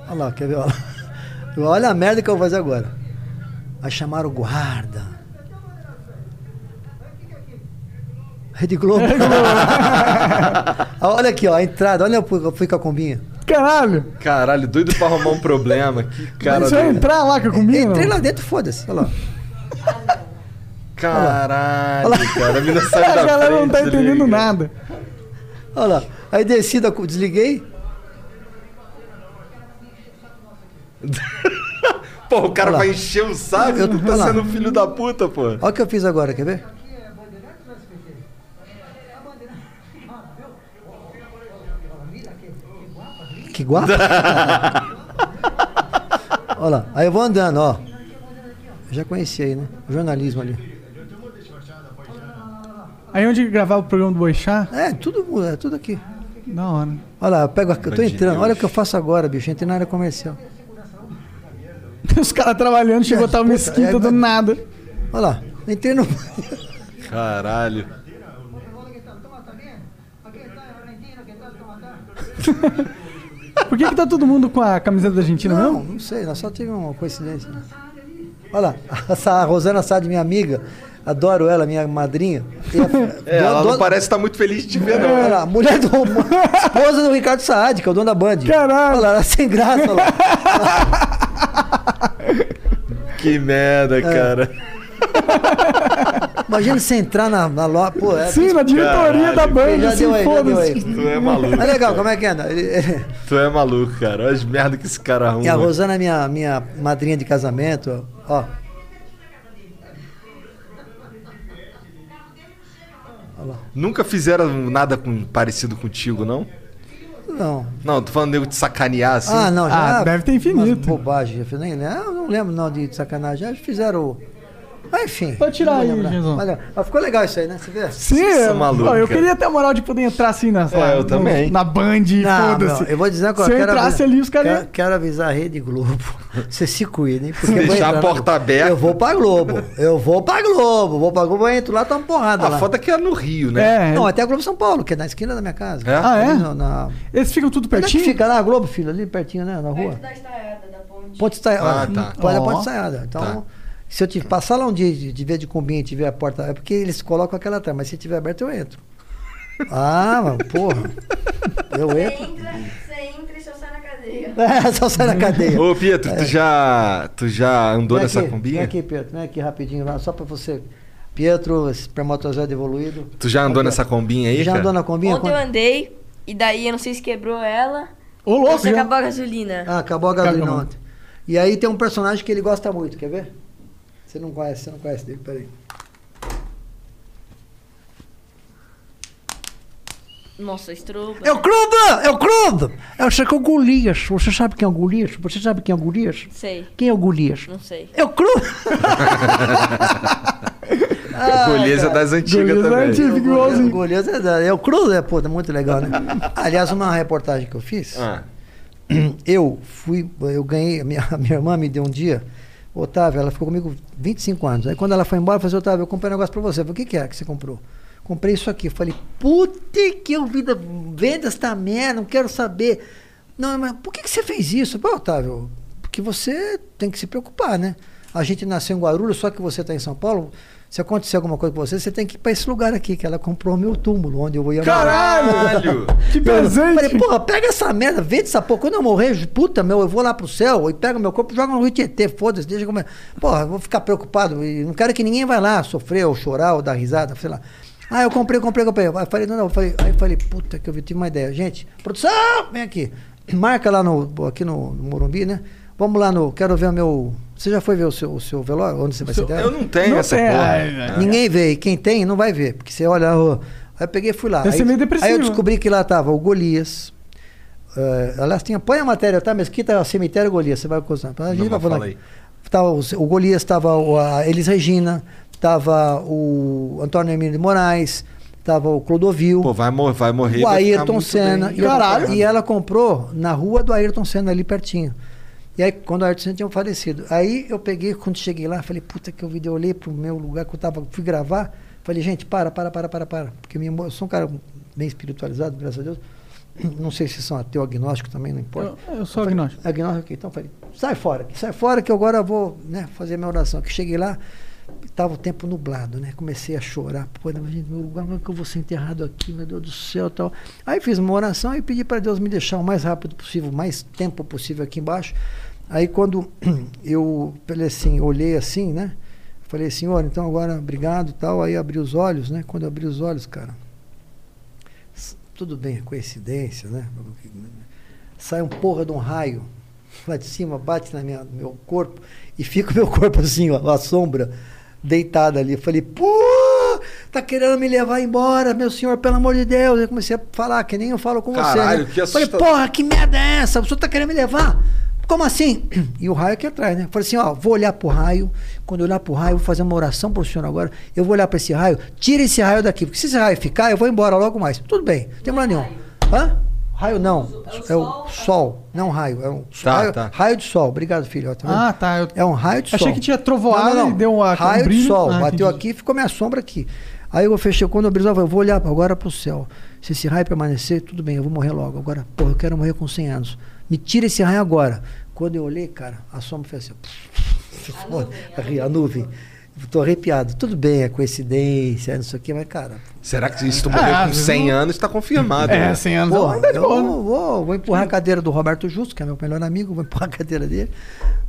Olha lá, quer ver? Olha, lá. Olha a merda que eu vou fazer agora. Vai chamar o guarda. Rede Globo. olha aqui, ó, a entrada. Olha eu fui com a combinha. Caralho. Caralho, doido pra arrumar um problema. Que cara Mas você vai doido. entrar lá com a combina? Entrei não? lá dentro, foda-se. Olha lá. Caralho, cara. A mina sai A da galera não frente, tá entendendo liga. nada. Olha lá. Aí desci, da, desliguei. Pô, o cara vai encher o saco. Eu- tu tá lá. sendo filho da puta, pô. Olha o que eu fiz agora, quer ver? Que guapo. Olha lá. Aí eu vou andando, ó. Eu já conheci aí, né? O jornalismo ali. Aí onde gravava o programa do Boixá? É, tudo, é tudo aqui. Da hora. Olha lá, eu, pego, a- eu tô entrando. Olha o que eu faço agora, bicho. Entrei na área comercial. Os caras trabalhando, chegou a estar Puta, mesquita é, do mas- nada. Olha lá. Entrei no. Caralho. Por que, que tá todo mundo com a camiseta da Argentina Não, mesmo? não sei, nós só tive uma coincidência. Olha lá, essa a Rosana Sade, minha amiga, adoro ela, minha madrinha. E a- É, ela não parece estar muito feliz de te ver, não. Olha lá, mulher do. esposa do Ricardo Saad, que é o dono da Band. Caralho. Olha lá, ela sem graça, olha lá. Que merda, cara. Imagina você entrar na, na loja. Pô, é. Sim, na diretoria Caralho. da banda, Já assim, deu aí, já deu aí. Tu é maluco. Mas legal, como é que anda? Tu é maluco, cara. Olha as merda que esse cara arruma. E a Rosana é minha, minha madrinha de casamento, ó. Nunca fizeram nada com- parecido contigo, não? Não. Não, tô falando nego de sacanear assim. Ah, não, já. Ah, deve ter infinito. Bobagem, fiz, nem. Eu não lembro não de sacanagem. Já fizeram. Mas enfim. Pode tirar aí. Genzão. Mas, mas ficou legal isso aí, né? Você vê? Sim, ó, malucos, eu queria ter a moral de poder entrar assim na, É, eu no- também. na Band, foda-se. eu vou dizer uma Se eu quero entrasse avisar- ali, os caras. Quero, quero avisar a Rede Globo. Você se cuida, hein? Porque eu vou Deixar a na porta aberta. Eu vou pra Globo. Eu vou pra Globo. Vou pra Globo, eu entro lá, tá uma porrada A lá. foda é que é no Rio, né? É, Não, até a Globo São Paulo, que é na esquina da minha casa. É? Ah, é? Na... eles ficam tudo Onde é que pertinho? fica lá a Globo, filho? Ali pertinho, né? Na rua. Perto da estaiada da ponte. Ponte Estaiada. Ah, tá. Olha a. Ponte Estaiada. Então, Tá. Se eu te passar lá um dia de, de ver de combinha e tiver a porta. É porque eles colocam aquela atrás, mas se tiver aberto, eu entro. Ah, mano, porra. Eu Você entro. entra, você entra e só sai na cadeia. É, só sai na cadeia. Ô, Pietro, tu já, tu já andou Vem nessa aqui, combinha? Vem aqui, Pietro. Vem aqui rapidinho lá, só pra você. Pietro, espermatozoide evoluído. Tu já andou nessa combinha aí, Já cara? andou na combinha? Ontem eu andei, e daí eu não sei se quebrou ela. Ô, louco, já. acabou a gasolina. Ah, acabou a gasolina Acabou. ontem. E aí tem um personagem que ele gosta muito, quer ver? Você não conhece, você não conhece dele, peraí. Nossa, estruba. É o Crudo! É o Crudo! É o Chacão Golias. Você sabe quem é o Golias? Você sabe quem é o Golias? Sei. Quem é o Golias? Não sei. É o Crudo! ah, Golias é das antigas Golias é também. É antigo, o Golias é da... É o Crudo, é, pô, é muito legal, né? Aliás, uma reportagem que eu fiz, ah. eu fui... Eu ganhei... A minha, a minha irmã me deu um dia Otávio, ela ficou comigo 25 anos. Aí quando ela foi embora, eu falei, assim, Otávio, eu comprei um negócio pra você. Eu falei, o que, que é que você comprou? Comprei isso aqui. Eu falei, puta que eu vida, venda esta merda, não quero saber. Não, mas por que, que você fez isso? Pô, Otávio, porque você tem que se preocupar, né? A gente nasceu em Guarulhos, só que você está em São Paulo. Se acontecer alguma coisa com você, você tem que ir para esse lugar aqui, que ela comprou meu túmulo, onde eu ia morar. Caralho! Que Eu presente! Falei, porra, pega essa merda, vende essa porra. Quando eu morrer, puta, meu, eu vou lá pro céu e pego meu corpo e jogo no Rio Tietê, foda-se, deixa como é. Porra, eu vou ficar preocupado e não quero que ninguém vá lá sofrer ou chorar ou dar risada, sei lá. Ah, eu comprei, comprei, comprei. Aí eu falei, não, não, eu falei, aí eu falei, puta que eu tive uma ideia. Gente, produção, vem aqui. Marca lá no, aqui no, no Morumbi, né? Vamos lá no, quero ver o meu... Você já foi ver o seu, o seu velório? Onde você vai ser enterrado? Eu não tenho Não essa tem, porra. ai. Ninguém vê, e quem tem não vai ver, porque você olha. ó, Aí eu peguei e fui lá. Aí, meio depressivo, aí eu né? descobri que lá tava o Golias. eh, aliás, tinha, põe a matéria, tá? Mas aqui tá o cemitério Golias, você vai gostar. A gente Não, vai falar. Tava o, o Golias, tava o- a Elis Regina, tava o Antônio Emílio de Moraes, tava o Clodovil, Pô, vai, mor vai morrer. o Ayrton Senna. E, eu- e ela comprou na rua do Ayrton Senna, ali pertinho. E aí, quando o Ayrton Senna tinha falecido. Aí eu peguei, quando cheguei lá, falei, puta que eu vi, eu olhei pro meu lugar que eu tava, fui gravar. Falei, gente, para, para, para, para, para. Porque minha, eu sou um cara bem espiritualizado, graças a Deus. Não sei se são ateu, agnóstico também, não importa. Eu, eu sou agnóstico. Agnóstico, ok. Então eu falei, sai fora, sai fora que eu agora vou né, fazer minha oração. Que cheguei lá, estava o tempo nublado, né? Comecei a chorar. Pô, gente, meu lugar, como é que eu vou ser enterrado aqui, meu Deus do céu tal. Aí fiz uma oração e pedi para Deus me deixar o mais rápido possível, o mais tempo possível aqui embaixo. Aí quando eu falei assim, olhei assim, né? Falei, senhor, então agora obrigado tal. Aí abri os olhos, né? Quando eu abri os olhos, cara, tudo bem, é coincidência, né? Sai um porra de um raio lá de cima, bate na minha, no meu corpo e fica o meu corpo assim, ó, a sombra, deitada ali. Eu falei, pô, tá querendo me levar embora, meu senhor, pelo amor de Deus. Eu comecei a falar, que nem eu falo com Caralho, você. que Né? Falei, assustador. porra, que merda é essa? O senhor tá querendo me levar? Como assim? E o raio aqui atrás, né? Falei assim, ó, vou olhar pro raio. Quando eu olhar pro raio, vou fazer uma oração pro senhor agora. Eu vou olhar para esse raio, tira esse raio daqui. Porque se esse raio ficar, eu vou embora logo mais. Tudo bem, não tem problema nenhum. Hã? Raio não. É o sol, não raio. É um Tá, raio, tá. raio de sol. Obrigado, filho. ó, tá? Ah, tá. Eu É um raio de achei sol. que tinha trovoada e deu uma- um Raio de sol. Ah, Bateu entendi. aqui e ficou minha sombra aqui. Aí eu fechei, quando eu abri eu vou olhar agora pro céu. Se esse raio permanecer, tudo bem, eu vou morrer logo. Agora, porra, eu quero morrer com 100 anos. Me tira esse raio agora. Quando eu olhei, cara, a sombra fez assim. A, nuvem, a nuvem. Tô arrepiado. Tudo bem, é coincidência, não sei o quê, mas, cara. Será que se tu morrer às com vezes 100 não- anos, tá confirmado. É, né? 100 anos Porra, é eu vou, vou, vou empurrar a cadeira do Roberto Justo, que é meu melhor amigo, vou empurrar a cadeira dele.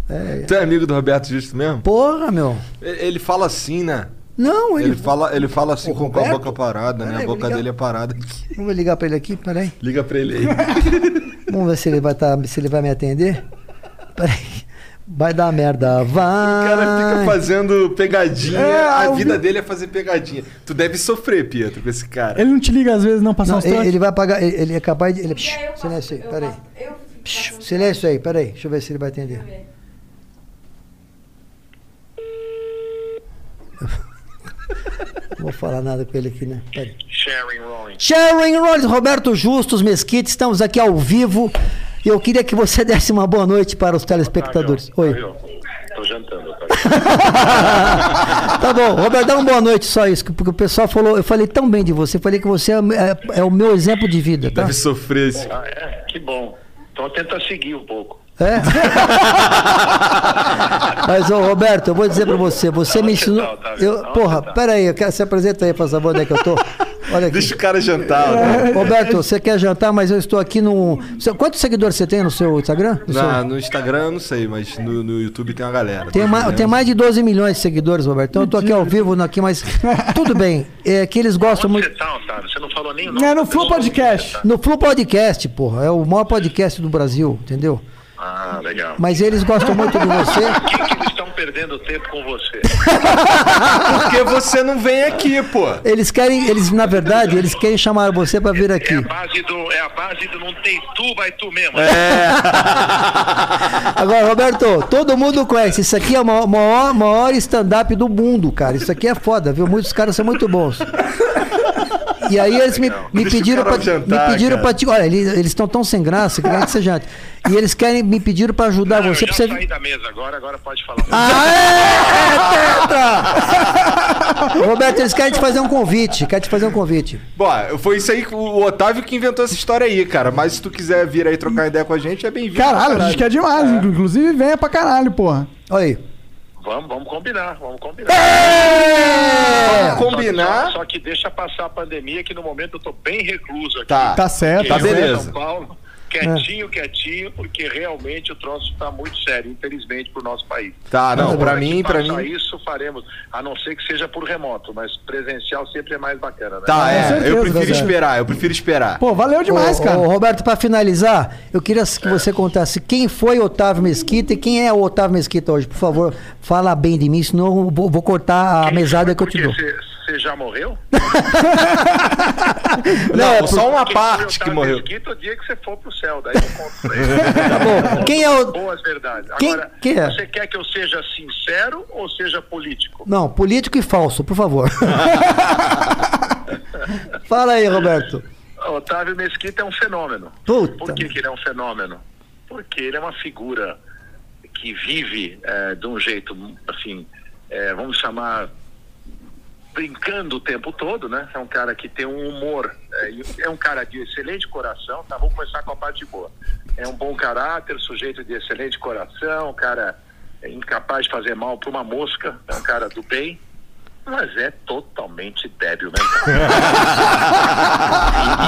É, Tu é amigo do Roberto Justo mesmo? porra, meu. Ele fala assim, né? Não, ele. Ele fala, ele fala assim com, com a boca parada, né? Peraí, A boca ligar. dele é parada aqui. Vamos ligar pra ele aqui, peraí. Liga pra ele aí. Vamos ver se ele vai tá, se ele vai me atender. Peraí. Vai dar merda. Vai. O cara fica fazendo pegadinha. É, a vida vi- dele é fazer pegadinha. Tu deve sofrer, Pietro, com esse cara. Ele não te liga às vezes, não, passar Não, uns ele, ele vai pagar. Ele, ele é capaz de. Ele, eu passo- silêncio aí, peraí. passo- Psh, Silêncio aí, peraí. Deixa eu ver se ele vai atender. Deixa eu ver. Não vou falar nada com ele aqui, né? Peraí. Sharing Rolling. Sharon Rollins, Roberto Justus Mesquita, estamos aqui ao vivo. E eu queria que você desse uma boa noite para os telespectadores. Oi. Tô jantando, cara. Tá bom, Roberto, dá uma boa noite só isso, porque o pessoal falou, eu falei tão bem de você, falei que você é, é- é o meu exemplo de vida, tá? Deve sofrer esse. Ah, é? Que bom. Então tenta seguir um pouco. É? Mas, ô, Roberto, eu vou dizer pra você, você me ensinou. tá? Eu, porra, tá? peraí, eu quero, se apresenta aí, por favor, onde é que eu tô? Olha aqui. Deixa o cara jantar. né? Roberto, você quer jantar, mas eu estou aqui no. Seu- Quantos seguidores você tem no seu Instagram? No seu- Na- no Instagram eu não sei, mas no, no YouTube tem uma galera. Tem, ma- tem mais de 12 milhões de seguidores, Roberto. Então eu tô aqui ao vivo, aqui, mas tudo bem. É que eles gostam Onde muito. você tá, Otávio? Você não falou nem o nome. É no Flow. Podcast. No Flow Podcast, porra. É o maior podcast do Brasil, entendeu? Ah, legal. Mas eles gostam muito de você. Quem que eles estão perdendo tempo com você. Porque você não vem aqui, pô. Eles querem, eles, na verdade, eles querem chamar você pra vir aqui. É a base do, é a base do não tem tu, vai tu mesmo. É. Agora, Roberto, todo mundo conhece. Isso aqui é o maior, maior, maior stand-up do mundo, cara. Isso aqui é foda, viu? Muitos caras são muito bons. E aí eles me, me pediram jantar, me pediram pra te. Olha, eles estão tão sem graça que querem que você jante. E eles querem, me pediram pra ajudar Não, você eu pra já você. saí da mesa agora, agora pode falar. Aê, Roberto, eles querem te fazer um convite. Querem te fazer um convite. Bom, foi isso aí, o Otávio que inventou essa história aí, cara. Mas se tu quiser vir aí trocar ideia com a gente, é bem-vindo. Caralho, a gente quer demais. É. Inclusive, venha pra caralho, porra. Olha aí. Vamos, vamos combinar, vamos combinar. Vamos Só que- combinar. Só, só que deixa passar a pandemia, que no momento eu tô bem recluso aqui. Tá. Tá certo. Tá Eu em beleza. São Paulo, quietinho, quietinho, porque realmente o troço tá muito sério, infelizmente, pro nosso país. Tá, não, que mim, passar mim. isso faremos, a não ser que seja por remoto, mas presencial sempre é mais bacana, né? Tá, é. certeza, eu prefiro esperar, eu prefiro esperar. Pô, valeu demais, Ô, cara. ô, Roberto, pra finalizar, eu queria que você contasse quem foi Otávio Mesquita e quem é o Otávio Mesquita hoje. Por favor, fala bem de mim, senão eu vou, vou cortar a Quem mesada que eu te dou. Você você já morreu? Não, é só uma parte que Otávio morreu. Mesquita, o dia que você for pro céu, daí eu conto pra ele. Tá bom. Quem é o. Boas verdades. Quem- Agora, quem é? você quer que eu seja sincero ou seja político? Não, político e falso, por favor. Fala aí, Roberto. Otávio Mesquita é um fenômeno. Puta. Por que, que ele é um fenômeno? Porque ele é uma figura que vive eh, de um jeito, assim, eh, vamos chamar, brincando o tempo todo, né? É um cara que tem um humor, e é um cara de excelente coração, tá? Vamos começar com a parte boa. É um bom caráter, sujeito de excelente coração, um cara eh, incapaz de fazer mal para uma mosca, é um cara do bem, mas é totalmente débil mental.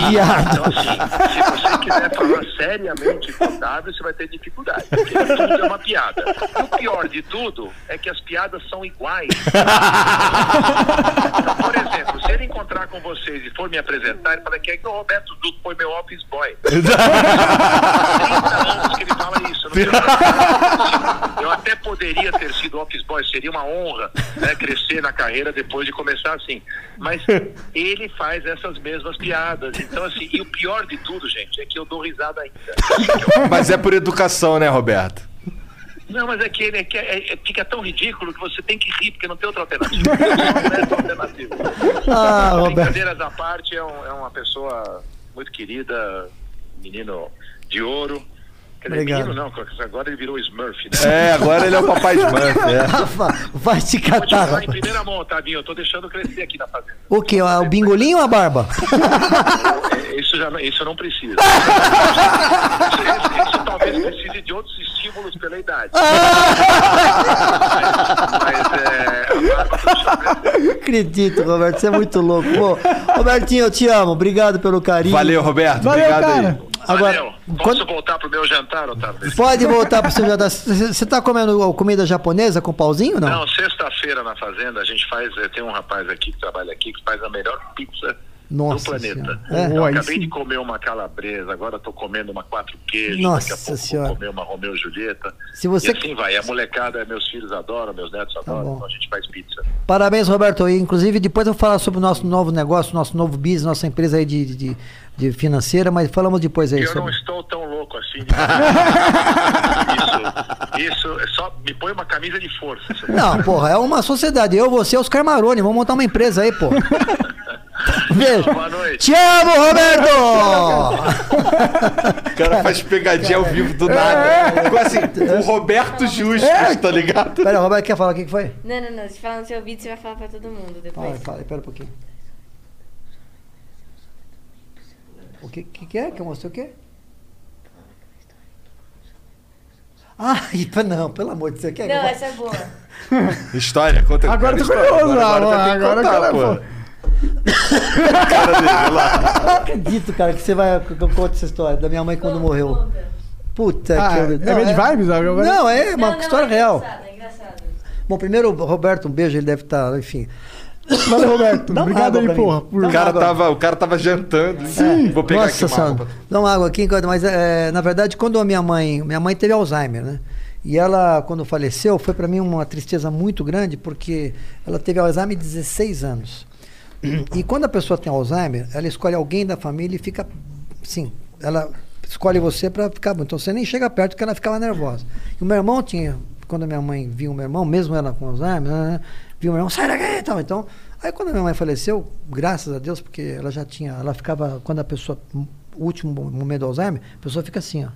Viado. Então, assim, se você quiser falar seriamente com o Otávio, você vai ter dificuldade. Porque tudo é uma piada. E o pior de tudo é que as piadas são iguais. Então, por exemplo, se ele encontrar com vocês e for me apresentar, ele fala que é que o Roberto Duque foi meu office boy. 30 anos que ele fala isso. Não poderia ter sido office boy, seria uma honra né, crescer na carreira depois de começar assim. Mas ele faz essas mesmas piadas. Então, assim, e o pior de tudo, gente, é que eu dou risada ainda. Mas é por educação, né, Roberto? Não, mas é que ele é, que é- é- fica tão ridículo que você tem que rir, porque não tem outra alternativa. Não é essa alternativa. Ah. Brincadeiras à parte, é, um- é uma pessoa muito querida, menino de ouro. Obrigado. menino não, agora ele virou Smurf, né? É, agora ele é o papai Smurf, é. Rafa, vai te Vou te catar, falar em rapaz. primeira mão, Tadinho, eu tô deixando crescer aqui na fazenda. O que? O bingolinho ou a barba? É, Isso, já, isso eu não preciso. Isso, isso talvez precise de outros estímulos pela idade. Mas é. Deixando Acredito, Roberto, você é muito louco. Pô, Robertinho, eu te amo. Obrigado pelo carinho. Valeu, Roberto. Valeu, Obrigado cara. aí. Agora, Valeu. Posso quando- voltar pro meu jantar, Otávio? pode voltar pro seu jantar. Você tá comendo comida japonesa com pauzinho, não? Não, sexta-feira na fazenda a gente faz. Tem um rapaz aqui que trabalha aqui que faz a melhor pizza Nossa do planeta. É? Eu aí acabei de comer uma calabresa, agora tô comendo uma quatro queijos, Nossa daqui a pouco Senhora. vou comer uma Romeu e Julieta. Se você- E assim vai. A molecada, meus filhos adoram, meus netos adoram, Tá então a gente faz pizza. Parabéns, Roberto. E, inclusive, depois eu vou falar sobre o nosso novo negócio, nosso novo business, nossa empresa aí de, de, de financeira, mas falamos depois aí eu não sobre. estou tão louco assim. isso, isso, é só me põe uma camisa de força. Não, porra, é uma sociedade. Eu, você, Oscar Maroni. Vamos montar uma empresa aí, pô. Beijo. Boa noite. Te amo, Roberto! O cara faz pegadinha ao vivo do nada. Ficou assim, o Roberto Justus, tá ligado? Pera, Roberto, quer falar o que foi? Não, não, não. Se falar no seu vídeo, você vai falar pra todo mundo Fala, depois. fala, pera um pouquinho. O que, que, que é? Que eu mostrei o quê? Ai, não, pelo amor de Deus. Quer Não, essa é boa. História, conta Agora eu tô cara, história. curioso, Agora, lá, agora tem que agora contar, eu quero, pô. pô. Cara dele, olha lá. Eu não acredito, cara, que você vai que eu conto essa história da minha mãe quando morreu. Puta Ah, que é eu... bad vibes? Agora- Não, é uma Não, não, história é real. engraçado, é engraçado. Bom, primeiro, o Roberto, um beijo, ele deve estar, enfim. Valeu, Roberto. Dá uma Obrigado água aí, pra mim. porra. Por... Dá O cara, tava, o cara tava jantando. Sim. Vou pegar Nossa aqui uma senhora. água. Dá uma água aqui, enquanto- mas é, na verdade, quando a minha mãe. Minha mãe teve Alzheimer, né? E ela, quando faleceu, foi para mim uma tristeza muito grande, porque ela teve Alzheimer de 16 anos. E quando a pessoa tem Alzheimer, ela escolhe alguém da família e fica, sim, ela escolhe você para ficar bom. Então você nem chega perto porque ela ficava nervosa. E o meu irmão tinha, quando a minha mãe viu o meu irmão, mesmo ela com Alzheimer, né, viu o meu irmão, sai daqui e tal. Então, aí quando a minha mãe faleceu, graças a Deus, porque ela já tinha, ela ficava, quando a pessoa, o último momento do Alzheimer, a pessoa fica assim, ó.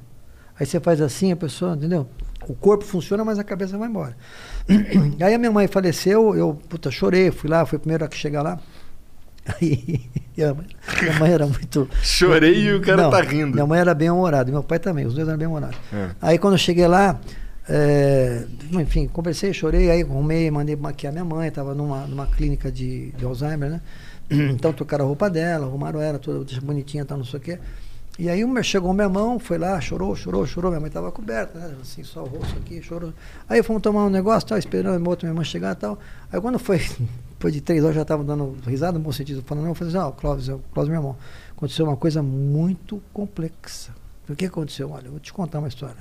Aí você faz assim, a pessoa, entendeu? O corpo funciona, mas a cabeça vai embora. Aí a minha mãe faleceu, eu, puta, chorei, fui lá, fui a primeira que chegar lá. Aí, minha mãe, minha mãe era muito. Chorei e o cara Não, tá rindo. Minha mãe era bem humorada, meu pai também, os dois eram bem humorados. É. Aí quando eu cheguei lá, é, enfim, conversei, chorei, aí arrumei, mandei maquiar minha mãe, estava numa, numa clínica de, de Alzheimer, né? Então trocaram a roupa dela, arrumaram ela, toda bonitinha, tal, não sei o quê. E aí chegou o meu irmão, foi lá, chorou, chorou, chorou, minha mãe estava coberta, né? Assim, só o rosto aqui, chorou. Aí fomos tomar um negócio, tal, esperando a outra minha irmã chegar e tal. Aí quando foi, depois de três horas, já estava dando risada, no bom sentido, falando, não, eu falei assim, ó, Clóvis, eu- Clóvis, meu irmão, aconteceu uma coisa muito complexa. O que aconteceu? Olha, eu vou te contar uma história.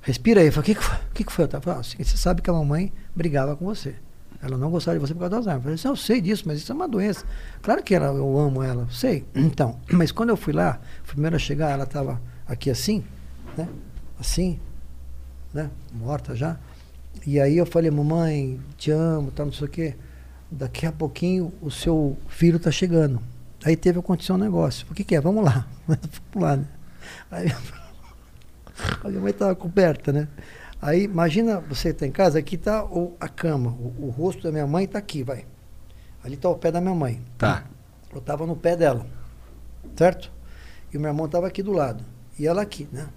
Respira aí. Eu falei, o que, que foi? O que, que foi? Eu falei, ah, você sabe que a mamãe brigava com você. Ela não gostava de você por causa do Alzheimer. Eu falei assim, eu sei disso, mas isso é uma doença. Claro que ela, eu amo ela, sei. Então, mas quando eu fui lá, fui primeiro a chegar, ela estava aqui assim, né? Assim, né? Morta já. E aí eu falei, mamãe, te amo, tal, não sei o quê. Daqui a pouquinho o seu filho está chegando. Aí teve acontecer um negócio. O que, que é? Vamos lá. Vamos lá, né? Aí a minha mãe estava coberta, né? Aí imagina você está em casa, aqui está a cama, o, o rosto da minha mãe está aqui, vai. Ali está o pé da minha mãe. Tá. Eu estava no pé dela, certo? E o meu irmão estava aqui do lado. E ela aqui, né?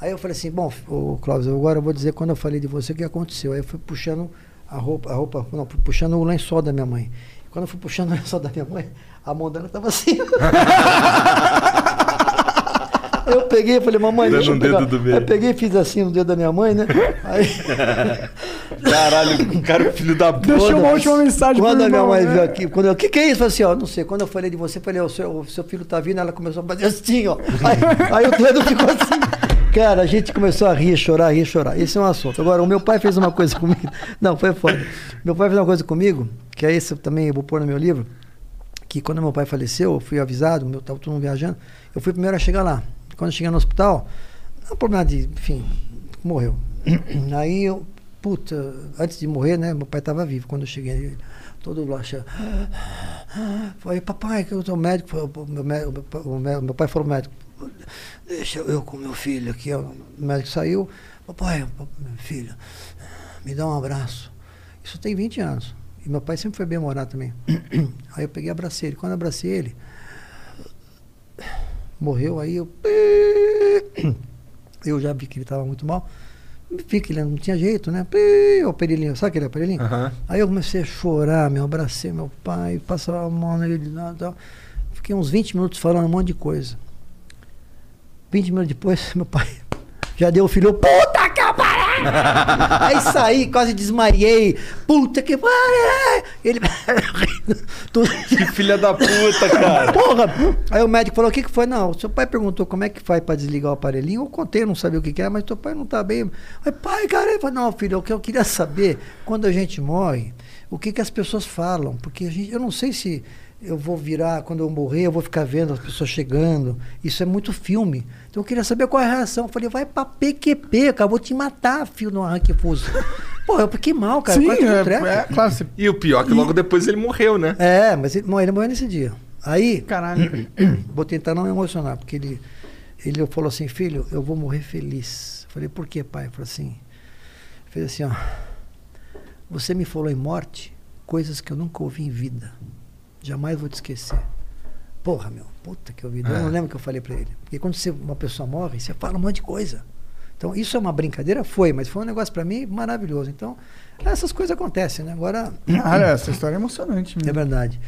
Aí eu falei assim, bom, ô, Clóvis, agora eu vou dizer quando eu falei de você o que aconteceu. Aí eu fui puxando a roupa, a roupa, não, fui puxando o lençol da minha mãe. Quando eu fui puxando o lençol da minha mãe, a mão dela estava assim. Aí eu peguei e falei, mamãe, Dando deixa eu pegar. dedo do meio. Aí eu peguei e fiz assim no dedo da minha mãe, né? Aí, Caralho, o cara é filho da puta. Deixou uma última mensagem quando a minha mãe né? viu aqui, quando eu, o que, que é isso? Eu falei assim, ó, não sei. Quando eu falei de você, eu falei, o seu, o seu filho tá vindo, ela começou a fazer assim, ó. Aí, aí o dedo ficou assim. Cara, a gente começou a rir, chorar, rir, chorar. Esse é um assunto. Agora, o meu pai fez uma coisa comigo. Não, foi foda. Meu pai fez uma coisa comigo, que é eu também eu vou pôr no meu livro, que quando meu pai faleceu, eu fui avisado, meu tava todo mundo viajando, eu fui primeiro a chegar lá. Quando eu cheguei no hospital, não é problema de, enfim, morreu. Aí eu, puta, antes de morrer, né, meu pai estava vivo. Quando eu cheguei, todo lá, che- falei, papai, que eu sou médico, Falei, "Pô, meu, meu mé- meu pai falou médico, deixa eu com meu filho aqui, o médico saiu, papai, pap- meu filho, me dá um abraço. Isso tem 20 anos. E meu pai sempre foi bem morar também. Aí eu peguei e abracei ele. Quando eu abracei ele, morreu, aí eu. Eu já vi que ele estava muito mal. Vi que ele não tinha jeito, né? O perilinho, sabe aquele perilinho? Aham. Aí eu comecei a chorar, meu, abracei meu pai, passava a mão nele tal. Fiquei uns 20 minutos falando um monte de coisa. 20 minutos depois, meu pai já deu o filho, puta que! Aí saí, quase desmaiei. Puta que pariu! Ele. Que filha da puta, cara. Porra! Aí o médico falou: o que, que foi? Não, seu pai perguntou como é que faz para desligar o aparelhinho. Eu contei, eu não sabia o que, que era, mas teu pai não tá bem. Aí, pai, cara, ele falou: não, filho, o que eu queria saber, quando a gente morre, o que, que as pessoas falam? Porque a gente, eu não sei se eu vou virar, quando eu morrer, eu vou ficar vendo as pessoas chegando. Isso é muito filme. Então eu queria saber qual é a reação. Eu falei: vai pra PQP, cara, eu vou te matar, filho, no arranque fuso. Pô, eu fiquei mal, cara. Sim, um é, treco. é, claro. Você... E o pior é que logo depois ele morreu, né? É, mas ele, não, ele morreu nesse dia. Aí, Caralho. vou tentar não me emocionar, porque ele, ele falou assim, filho, eu vou morrer feliz. Eu falei, por que, pai? Ele falou assim, fez assim, ó. Você me falou em morte, coisas que eu nunca ouvi em vida. Jamais vou te esquecer. Porra, meu, puta que eu. Eu É. não lembro o que eu falei pra ele. Porque quando você, uma pessoa morre, você fala um monte de coisa. Então, isso é uma brincadeira? Foi, mas foi um negócio pra mim maravilhoso. Então, essas coisas acontecem, né? Agora, Cara, essa história é emocionante. é mesmo. verdade.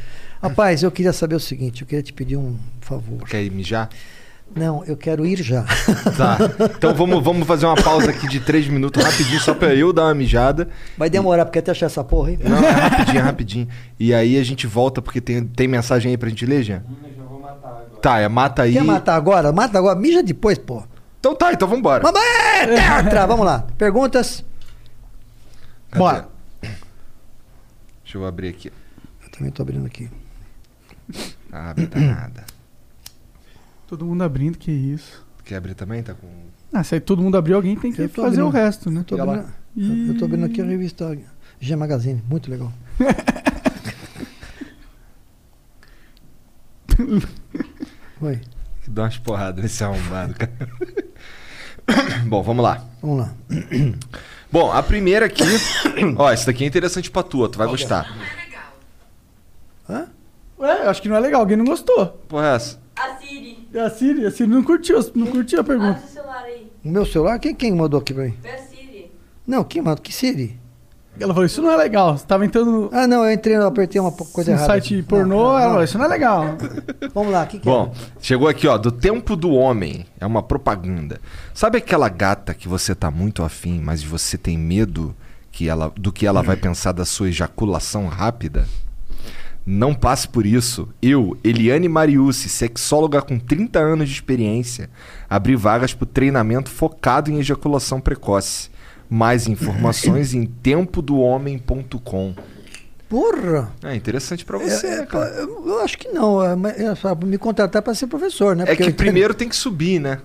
Rapaz, eu queria saber o seguinte, eu queria te pedir um favor. Quer ir mijar? Não, eu quero ir já. Tá. Então vamos, vamos fazer uma pausa aqui de três minutos rapidinho, só pra eu dar uma mijada. Vai demorar, porque até achar essa porra aí. Não, é rapidinho, é rapidinho. E aí a gente volta, porque tem, tem mensagem aí pra gente ler, Jean? Tá, é mata aí. Quer matar agora? Mata agora, mija depois, pô. Então tá, então vambora. Mamãe, tetra! Vamos lá. Perguntas? Bora. Deixa eu abrir aqui. Eu também tô abrindo aqui. Ah, abre tá nada. Todo mundo abrindo, que isso. Quer abrir também? Tá com. Ah, se aí todo mundo abrir, alguém tem que fazer abrindo- o resto, né? Eu tô, abrindo, eu tô abrindo aqui a revista G Magazine. Muito legal. Oi. Dá umas porradas nesse arrombado, cara. Bom, vamos lá. Vamos lá. Bom, a primeira aqui. ó, essa daqui é interessante pra tua, tu vai gostar. Ué, eu acho que não é legal, alguém não gostou. Porra, é essa? A Siri. É a Siri, a Siri não curtiu, não curtiu a pergunta. Abre o celular aí. O meu celular? Quem, quem mandou aqui pra mim? Vê a Siri. Não, quem mandou? Que Siri? Ela falou, isso não é legal. Você tava entrando no Ah, não, eu entrei, eu apertei uma coisa errada. site pornô, Não, não, ela falou, isso não é legal. Vamos lá, o que, que Bom, chegou aqui, ó, do tempo do homem. É uma propaganda. Sabe aquela gata que você tá muito afim, mas você tem medo que ela, do que ela vai pensar da sua ejaculação rápida? Não passe por isso. Eu, Eliane Mariucci, sexóloga com 30 anos de experiência, abri vagas para treinamento focado em ejaculação precoce. Mais informações em tempodohomem.com. Porra! É interessante para você, É, né, é, cara? eu, eu acho que não. É, é só me contratar para ser professor, né? É Porque que primeiro tem que subir, né?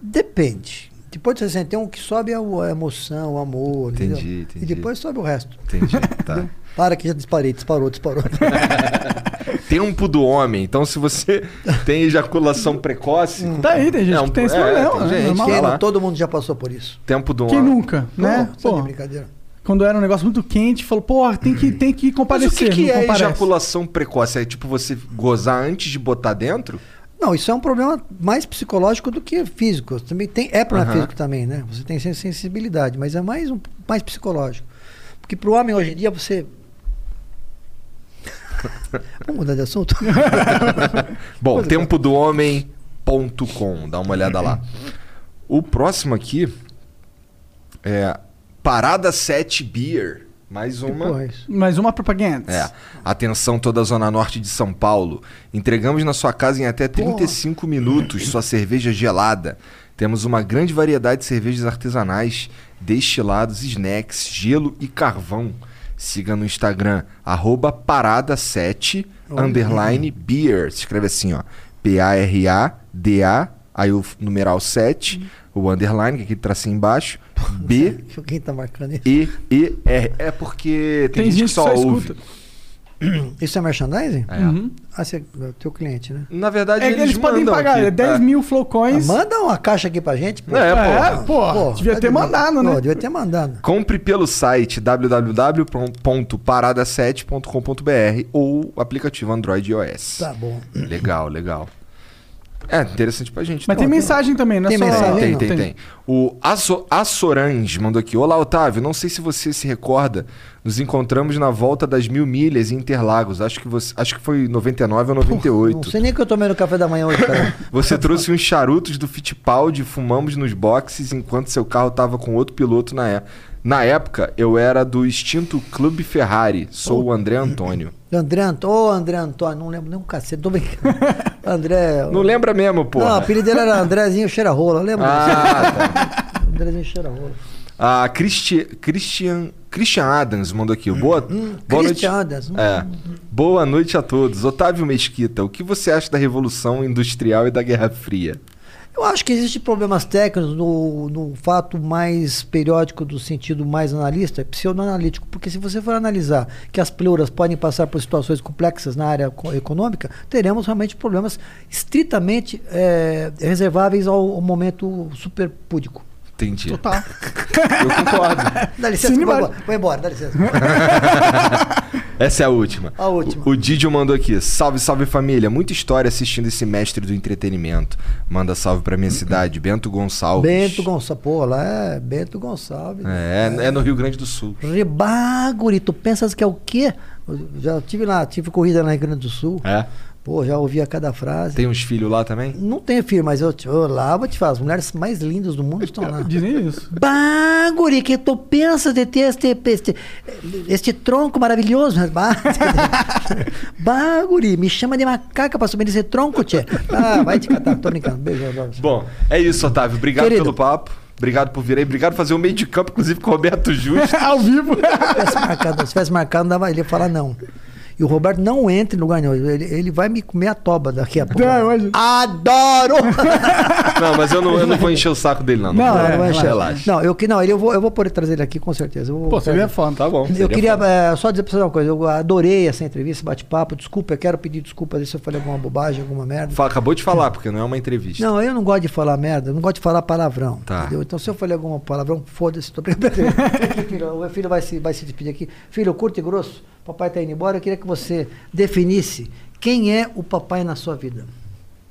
Depende. Depois de 61, que sobe é a emoção, o amor. Entendi, entendeu? entendi. E depois sobe o resto. Entendi, tá. Para que já disparei, disparou, disparou. Tempo do homem. Então, se você tem ejaculação precoce. Tá aí, tem gente é um- que tem esse é, problema, tem né? gente, Normal. vai Quem não, todo mundo já passou por isso. Tempo do Quem homem. nunca, né? Pô, só Pô, de brincadeira. quando era um negócio muito quente, falou, porra, tem que, tem que Mas o comparecer. que, que não é comparece. ejaculação precoce? É tipo você gozar antes de botar dentro? Não, isso é um problema mais psicológico do que físico. Também tem, é problema Aham. físico também, né? Você tem sen- sensibilidade, mas é mais, um, mais psicológico. Porque pro homem hoje em dia você. Vamos mudar de assunto? Bom, Coisa tempodohomem.com. Dá uma olhada lá. O próximo aqui é Parada 7 Beer. Mais uma. porra é? Mais uma propaganda. É. Atenção toda a zona norte de São Paulo. Entregamos na sua casa em até 35 minutos sua cerveja gelada. Temos uma grande variedade de cervejas artesanais, destilados, snacks, gelo e carvão. Siga no Instagram, arroba parada7 Olha. underline beer. Se escreve assim, ó. P-A-R-A-D-A, aí o numeral 7, o underline, que é aquele tracinho embaixo, B Quem tá marcando isso? e E R. É porque tem, gente, que só, ouve. Isso é merchandising? É. Uhum. Ah, você é o teu cliente, né? Na verdade, É que eles, podem mandam pagar, aqui. é 10 mil flowcoins. Ah, manda uma caixa aqui pra gente. pô. É, pô. É, pô, devia tá ter de- mandado, né? Pô, devia ter mandado. Compre pelo site www.parada7.com.br ou aplicativo Android e iOS. Tá bom. Legal, legal. É, interessante pra gente. Mas né? tem mensagem também, não é Tem só... mensagem? Tem, não, tem, tem. O Asso- Assorange mandou aqui. Olá, Otávio. Não sei se você se recorda. Nos encontramos na volta das mil milhas em Interlagos. Acho que, você, acho que foi 99 ou 98. Não sei nem o que eu tomei no café da manhã hoje, cara. Você trouxe uns charutos do Fittipaldi, fumamos nos boxes enquanto seu carro tava com outro piloto na época. Na época, eu era do extinto Clube Ferrari. Sou o André Antônio. André Antônio, ô André Antônio, não lembro nem um cacete, tô brincando. André. Não lembra mesmo, pô? Não, o apelido dele era Andrezinho Cheira-Rola, lembra? Ah, disso? Andrezinho Cheira-Rola. A Christi- Christian, Christian Adams mandou aqui. Boa, boa Hum, Christian noite. Adams, hum. É. Boa noite a todos. Otávio Mesquita, o que você acha da Revolução Industrial e da Guerra Fria? Eu acho que existem problemas técnicos no, no fato mais periódico do sentido mais analista, é pseudoanalítico, porque se você for analisar que as pleuras podem passar por situações complexas na área co- econômica, teremos realmente problemas estritamente eh, reserváveis ao, ao momento superpúdico. Entendi. Total. Eu concordo. Dá licença, Sim, vou embora, vou embora, dá licença. Essa é a última. A última. O, o Didio mandou aqui. Salve, salve família. Muita história assistindo esse mestre do entretenimento. Manda salve pra minha cidade, Bento Gonçalves. Bento Gonçalves, pô, lá é Bento Gonçalves. É, é no Rio Grande do Sul. Rebaguri, tu pensas que é o quê? Eu já tive lá, tive corrida na Rio Grande do Sul. É? Pô, já ouvi a cada frase. Tem uns filhos lá também? Não tenho filho, mas eu, eu lá vou te falar, as mulheres mais lindas do mundo estão lá. Dizem isso. Bah, guri, que tu pensas de ter este, este, este tronco maravilhoso? Bah, bah, guri, me chama de macaca pra subir nesse tronco, tchê. Ah, vai te catar, tô brincando. Beijo. Bom, é isso, Otávio. Obrigado Querido. pelo papo. Obrigado por vir aí. Obrigado por fazer o meio de campo, inclusive com o Roberto Justo. Ao vivo. Se tivesse marcado, se tivesse marcado, não dava, ele ia falar não. E o Roberto não entra em lugar nenhum. Ele, ele vai me comer a toba daqui a pouco. Não, hoje- Adoro! Não, mas eu não, eu não vou encher o saco dele, não. Não, Não, é, não vai encher. relaxa. Não, eu que não, ele, eu vou, eu vou poder trazer ele aqui com certeza. Eu vou- Pô, seria foda. Tá bom. Eu queria é, só dizer pra você uma coisa, eu adorei essa entrevista, esse bate-papo. Desculpa, eu quero pedir desculpas se eu falei alguma bobagem, alguma merda. Fala, acabou de falar, porque não é uma entrevista. Não, eu não gosto de falar merda, eu não gosto de falar palavrão. Tá. Entendeu? Então se eu falei alguma palavrão, foda-se, tô filho, o meu filho vai se, vai se despedir aqui. Filho, curto e grosso, papai tá indo embora, eu queria que você definisse quem é o papai na sua vida.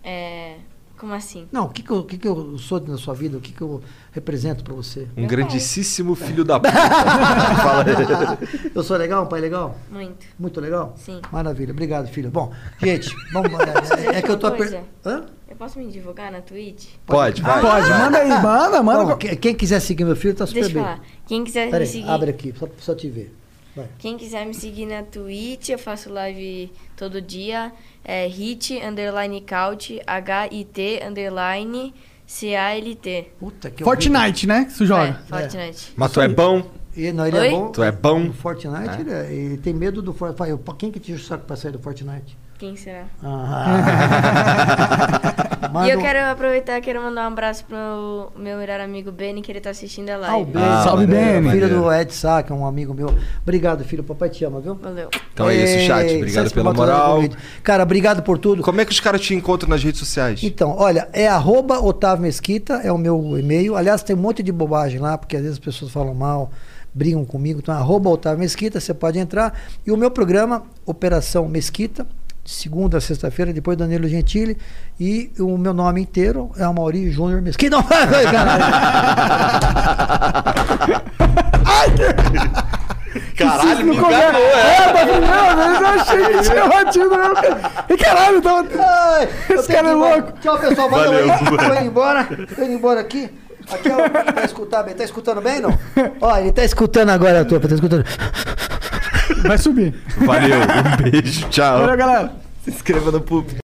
É. Como assim? Não, o que, que, eu, o que, que eu sou na sua vida, o que, que eu represento pra você. Um grandíssimo filho da puta. Fala aí. Eu sou legal, um pai legal? Muito. Muito legal? Sim. Maravilha, obrigado, filho. Bom, gente, vamos, é, é que eu tô... Per... Hã? Eu posso me divulgar na Twitch? Pode, vai. Pode, manda aí, manda, manda. Bom, que- quem quiser seguir meu filho tá super Deixa eu bem. falar. Quem quiser Pera me aí, seguir. abre aqui, só, só te ver. Vai. Quem quiser me seguir na Twitch, eu faço live todo dia. É hit underline couch, H-I-T underline C-A-L-T. Puta que Fortnite, né? Que você joga. É, Fortnite. Mas tu é bom? E, não, ele Oi? é bom. Tu é bom? No Fortnite, ele, é- ele tem medo do Fortnite. Quem que te o saco pra sair do Fortnite? Quem será? Ah. Manda E eu um- quero aproveitar, quero mandar um abraço pro meu melhor amigo Benny, que ele tá assistindo a Ah, o live. Benny, Salve, maneiro, Benny. Filho do Ed Sá, que é um amigo meu. Obrigado, filho. Papai te ama, viu? Valeu. Então é isso, chat. Ei, Obrigado Sérgio pela moral. Cara, obrigado por tudo. Como é que os caras te encontram nas redes sociais? Então, olha, é arroba Otávio Mesquita, é o meu e-mail. Aliás, tem um monte de bobagem lá, porque às vezes as pessoas falam mal, brigam comigo. Então, arroba Otávio Mesquita, você pode entrar. E o meu programa, Operação Mesquita, segunda a sexta-feira, depois Danilo Gentili. E o meu nome inteiro é Amaury Júnior Mesquita. Não, caralho. Caralho, me Não enganou, é. É, tá vendo? Eu achei que tinha batido mesmo. E caralho, tava. Ai, eu Esse cara é louco. Tchau, pessoal. Valeu. Valeu. aí. Tô indo embora. Tô indo embora aqui. Aqui, ó. Tá escutando bem? Tá escutando bem, não? Ó, ele tá escutando agora, tô. Tá escutando. Vai subir. Valeu, um beijo, tchau. Valeu, galera. Se inscreva no público.